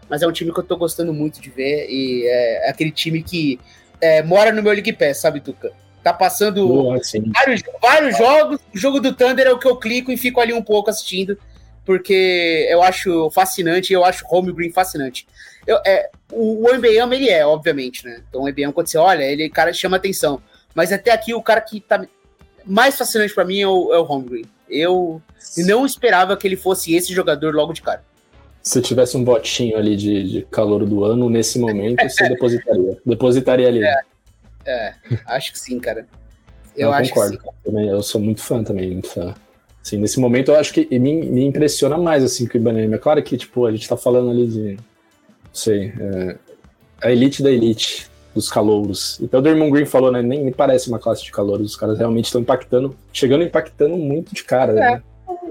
B: Mas é um time que eu tô gostando muito de ver. E é, aquele time que é, mora no meu League Pass, sabe, Tuca? Tá passando Boa, vários, vários jogos. O jogo do Thunder é o que eu clico e fico ali um pouco assistindo porque eu acho fascinante, eu acho home green fascinante. Eu, é, o, o MBM, ele é, obviamente, né? Então o MBM, quando você olha, ele cara chama atenção. Mas até aqui o cara que tá mais fascinante para mim é o, é o home green. Eu não esperava que ele fosse esse jogador logo de cara.
C: Se tivesse um botinho ali de, de calor do ano, nesse momento, você depositaria. Depositaria ali.
B: É, é, acho que sim, cara. Eu, eu acho
C: concordo.
B: que sim.
C: Também, eu sou muito fã também, muito fã. Assim, nesse momento eu acho que me, me impressiona mais assim que o Ibanema. É claro que tipo, a gente tá falando ali de. Não sei. É, a elite da elite dos calouros. Então o Draymond Green falou, né? Nem, nem parece uma classe de calouros. Os caras realmente estão impactando, chegando impactando muito de cara. É. Né?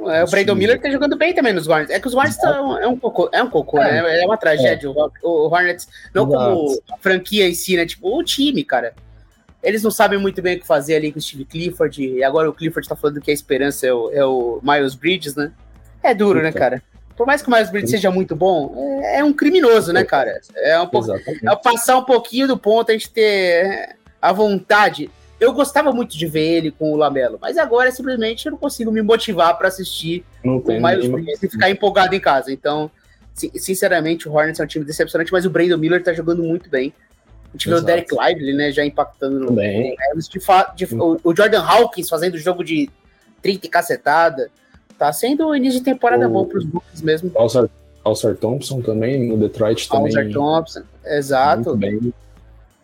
B: É, o Brandon Miller tá jogando bem também nos Hornets. É que os Hornets tão, é um cocô, é um cocô, é, né? É uma tragédia. É. O, o, Hornets, não Exato. como a franquia em si, né? Tipo, o time, cara. Eles não sabem muito bem o que fazer ali com o Steve Clifford. E agora o Clifford tá falando que a esperança é o, é o Miles Bridges, né? É duro, né, cara? Por mais que o Miles Bridges seja muito bom, é, é um criminoso, né, cara? É, um pouco, é passar um pouquinho do ponto, a gente ter a vontade. Eu gostava muito de ver ele com o Lamelo, mas agora simplesmente eu não consigo me motivar para assistir o Miles Bridges e ficar empolgado em casa. Então, sinceramente, o Hornets é um time decepcionante, mas o Brandon Miller tá jogando muito bem. A gente vê o Derek Lively, né, já impactando no de, de, o, o, Jordan Hawkins fazendo jogo de 30 e cacetada. Tá sendo o início de temporada o, bom para os Bulls mesmo.
C: Alcer Thompson também, no Detroit também.
B: Alcer Thompson, exato.
C: Muito.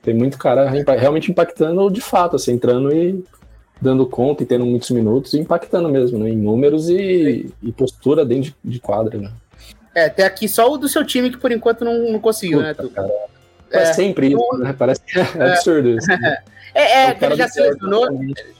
C: Tem muito cara realmente impactando de fato, assim, entrando e dando conta e tendo muitos minutos e impactando mesmo, né? Em números e, e postura dentro de, de, quadra, né?
B: É, até aqui só o do seu time que por enquanto não, não conseguiu, né, Puta, né? Cara.
C: É, é sempre isso, né? Parece que é, é absurdo isso. Né?
B: É, é que ele já se lesionou,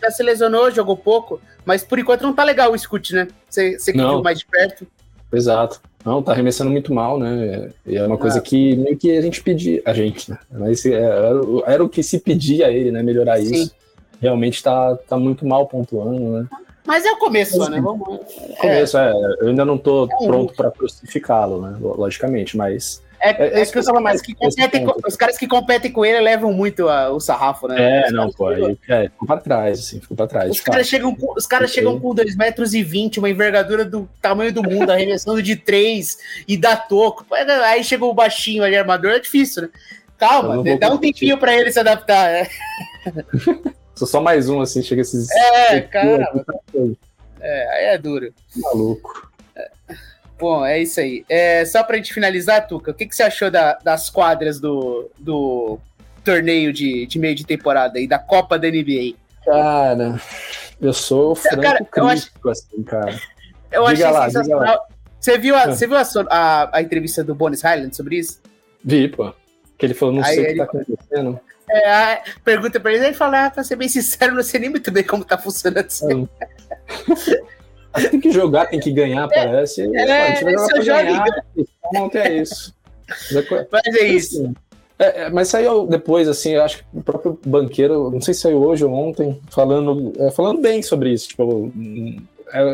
B: já se lesionou, jogou pouco, mas por enquanto não tá legal o Scoot, né? Você, você que viu mais de perto.
C: Exato. Não, tá arremessando muito mal, né? E é uma coisa ah. que meio que a gente pedia, a gente, né? Mas é, era, era, o que se pedia a ele, né? Melhorar Sim. isso. Realmente tá, tá muito mal pontuando, né?
B: Mas é o começo, né? Vamos...
C: Começo, é. Eu ainda não tô é pronto para crucificá-lo, né? Logicamente, mas
B: é, é, é que eu tava mais. Que competem, os caras que competem com ele levam muito a, o sarrafo,
C: né? É, não, pô. Aí, é, ficou pra trás, assim, ficou pra trás.
B: Os caras chegam, com, os caras chegam com 2 metros e 20, uma envergadura do tamanho do mundo, arremessando de 3 e dá toco. Aí chegou o baixinho ali, armador, é difícil, né? Calma, dá um tempinho pra ele se adaptar, né?
C: Sou só mais um, assim, chega esses.
B: É, cara. É, aí é duro.
C: Maluco.
B: Bom, é isso aí. É, só pra gente finalizar, Tuca, o que, que você achou da, das quadras do, do torneio de, de meio de temporada e da Copa da NBA?
C: Cara, eu sou franco cara, crítico, acho, assim, cara.
B: Eu diga achei lá, sensacional. Você viu, a, é. você viu a, a, a, entrevista do Bonis Highland sobre isso?
C: Vi, pô. Que ele falou, não Aí sei o que tá acontecendo.
B: É, pergunta pra ele, ele fala, ah, pra ser bem sincero, não sei nem muito bem como tá funcionando isso.
C: tem que jogar, tem que ganhar, é, parece. É,
B: pô, a gente vai jogar pra ganhar,
C: então é isso.
B: Mas é isso. Assim,
C: é, é, mas saiu depois, assim, eu acho que o próprio banqueiro, não sei se saiu hoje ou ontem, falando, é, falando bem sobre isso. Tipo,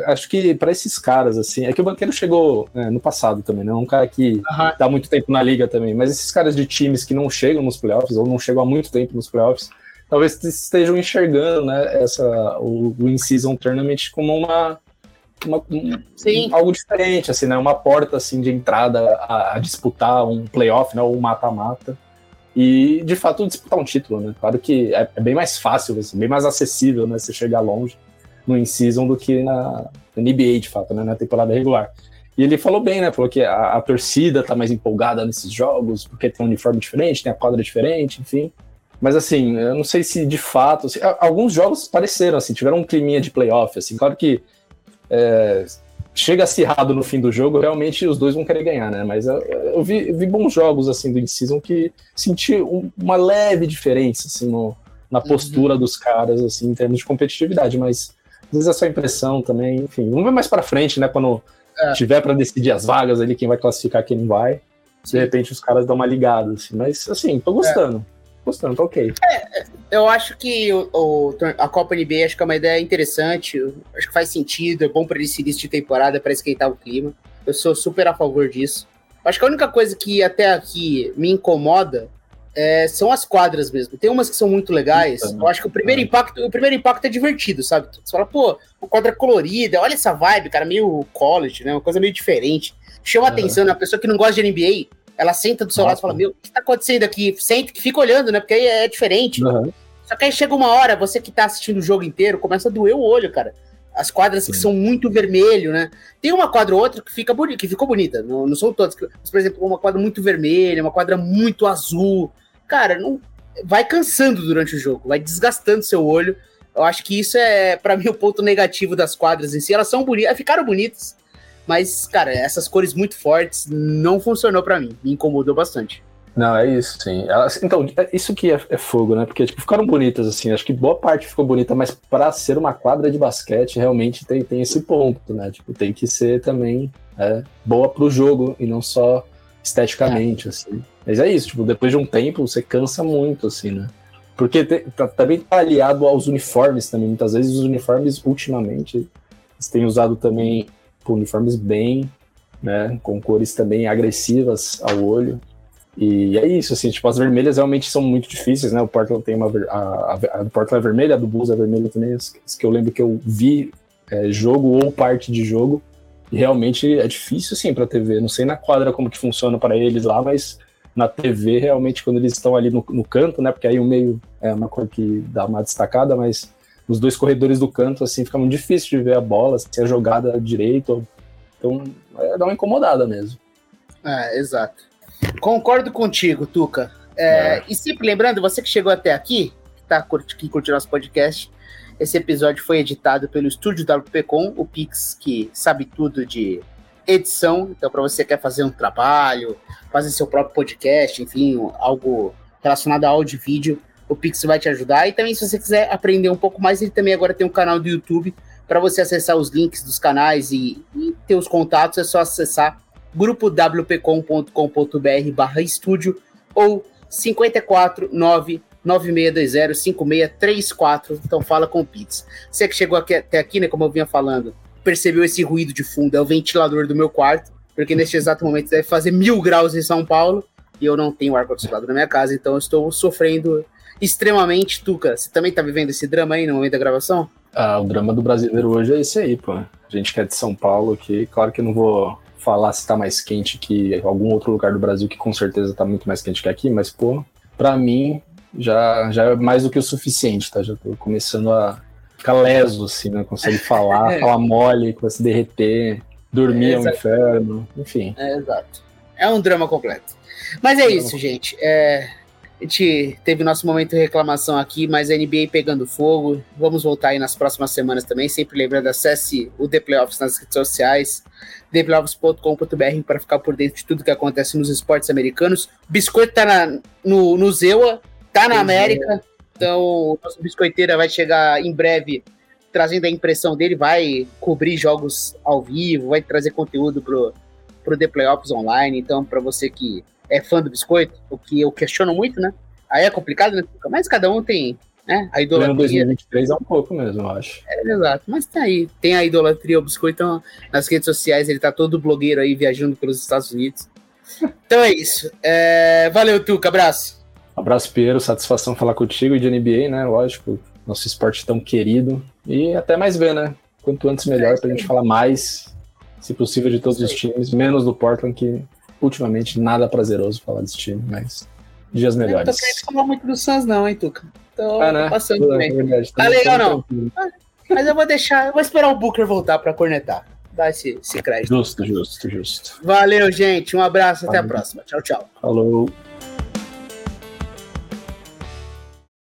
C: acho que para esses caras, assim, é que o banqueiro chegou é, no passado também, né? Um cara que uhum. dá muito tempo na liga também, mas esses caras de times que não chegam nos playoffs, ou não chegam há muito tempo nos playoffs, talvez estejam enxergando, né, essa, o, o In-Season Tournament como uma. Uma, um, algo diferente, assim, né? Uma porta assim de entrada a, a disputar um playoff, né? Ou um mata-mata e de fato disputar um título, né? Claro que é, é bem mais fácil, assim, bem mais acessível, né? Você chegar longe no in-season do que na, NBA, de fato, né? Na temporada regular. E ele falou bem, né? Falou que a, a, torcida tá mais empolgada nesses jogos, porque tem um uniforme diferente, tem a quadra diferente, enfim. Mas assim, eu não sei se de fato. Assim, alguns jogos pareceram, assim, tiveram um climinha de playoff, assim. Claro que é, chega acirrado no fim do jogo, realmente os dois vão querer ganhar, né? Mas eu, eu, vi, eu vi, bons jogos assim do in-season que senti um, uma leve diferença assim no, na postura uhum. dos caras assim em termos de competitividade, mas às vezes é só impressão também, enfim. Vamos ver mais para frente, né, quando é. tiver para decidir as vagas ali, quem vai classificar, quem não vai. De repente os caras dão uma ligada assim, mas assim, tô gostando. É gostando, tá ok.
B: É, eu acho que o, o, a Copa NBA acho que é uma ideia interessante, acho que faz sentido, é bom para esse início de temporada, para esquentar o clima. Eu sou super a favor disso. Acho que a única coisa que até aqui me incomoda é, são as quadras mesmo. Tem umas que são muito legais. Eu acho que o primeiro impacto, o primeiro impacto é divertido, sabe? Você fala, pô, o quadra colorida, olha essa vibe, cara, meio college, né? Uma coisa meio diferente. Chama uhum. atenção, né? A pessoa que não gosta de NBA, ela senta do seu Nossa. lado e fala: Meu, o que tá acontecendo aqui? Senta, fica olhando, né? Porque aí é diferente. Uhum. Só que aí chega uma hora, você que tá assistindo o jogo inteiro, começa a doer o olho, cara. As quadras Sim. que são muito vermelho, né? Tem uma quadra ou outra que, fica boni que ficou bonita, não, não são todas. Mas, por exemplo, uma quadra muito vermelha, uma quadra muito azul. Cara, não, vai cansando durante o jogo, vai desgastando seu olho. Eu acho que isso é, para mim, o ponto negativo das quadras em si. Elas são bonitas, ficaram bonitas, mas, cara, essas cores muito fortes não funcionou para mim. Me incomodou bastante.
C: Não, é isso, sim. Elas, então, é isso que é, é, fogo, né? Porque tipo, ficaram bonitas, assim. Acho que boa parte ficou bonita, mas para ser uma quadra de basquete, realmente tem, tem esse ponto, né? Tipo, tem que ser também é, boa pro jogo e não só esteticamente, é. assim. Mas é isso, tipo, depois de um tempo você cansa muito, assim, né? Porque te, tá, também tá aliado aos uniformes também. Muitas vezes os uniformes, ultimamente, eles têm usado também com uniformes bem, né, com cores também agressivas ao olho. E é isso, assim, tipo, as vermelhas realmente são muito difíceis, né? O Portland tem uma. A, do Portland é vermelha, a do Bulls é vermelha também. As, que eu lembro que eu vi é, jogo ou parte de jogo. E realmente é difícil, assim, pra TV. Não sei na quadra como que funciona para eles lá, mas na TV, realmente, quando eles estão ali no, no, canto, né? Porque aí o meio é uma cor que dá uma destacada, mas os dois corredores do canto, assim, fica muito difícil de ver a bola, se é jogada direito. Então, é, dá uma incomodada mesmo.
B: É, exato. Concordo contigo, Tuca. É, é. E sempre lembrando, você que chegou até aqui, que, tá, que curtiu nosso podcast, esse episódio foi editado pelo estúdio WPcom, o Pix, que sabe tudo de edição. Então, para você que quer fazer um trabalho, fazer seu próprio podcast, enfim, algo relacionado a áudio e vídeo, o Pix vai te ajudar. E também, se você quiser aprender um pouco mais, ele também agora tem um canal do YouTube para você acessar os links dos canais e, e, ter os contatos. É só acessar grupowpcom.com.br barra estúdio ou 549 9620 Então fala com o Pix. Você que chegou aqui, até aqui, né, como eu vinha falando, percebeu esse ruído de fundo, é o ventilador do meu quarto, porque neste exato momento deve fazer mil graus em São Paulo e eu não tenho ar-condicionado na minha casa, então eu estou sofrendo extremamente Tuca. Você também tá vivendo esse drama aí no momento da gravação?
C: Ah, o drama do brasileiro hoje é esse aí, pô. A gente que é de São Paulo aqui, claro que eu não vou falar se tá mais quente que algum outro lugar do Brasil que com certeza tá muito mais quente que aqui, mas, pô, pra mim já, já é mais do que o suficiente, tá? Já tô começando a ficar leso, assim, não né? consegue falar, é. falar mole, começa a derreter, dormir é, é um inferno, enfim.
B: É, exato. É um drama completo. Mas é isso, gente. É, A gente teve nosso momento de reclamação aqui, mas a NBA pegando fogo. Vamos voltar aí nas próximas semanas também. Sempre lembrando, acesse o The Playoffs nas redes sociais, theplayoffs.com.br para ficar por dentro de tudo que acontece nos esportes americanos. O Biscoito tá na, no, no Zewa, tá na América. Então, o nosso biscoiteira vai chegar em breve trazendo a impressão dele, vai cobrir jogos ao vivo, vai trazer conteúdo pro, pro The Playoffs online. Então, para você que é fã do biscoito, o que eu questiono muito, né? Aí é complicado, né? Mas cada um tem né? A idolatria.
C: 2023 é um pouco mesmo, eu acho.
B: É, exato. Mas tá aí. Tem a idolatria ao biscoito então, nas redes sociais. Ele tá todo blogueiro aí viajando pelos Estados Unidos. Então é isso. É... Valeu, Tuca. Abraço.
C: Abraço, Piero. Satisfação falar contigo e de NBA, né? Lógico. Nosso esporte tão querido. E até mais ver, né? Quanto antes melhor é, pra gente falar mais, se possível, de todos os times, menos do Portland, que ultimamente nada prazeroso falar desse time, mas dias melhores. Eu
B: não tô querendo falar muito do Suns, não, hein, Tuca? Tô, ah, né? passando é, também. Verdade, tá legal, não. Ah, mas eu vou deixar, eu vou esperar o Booker voltar pra cornetar. Dá esse, esse crédito.
C: Justo, justo, justo.
B: Valeu, gente. Um abraço, até a próxima. Tchau, tchau.
C: Falou.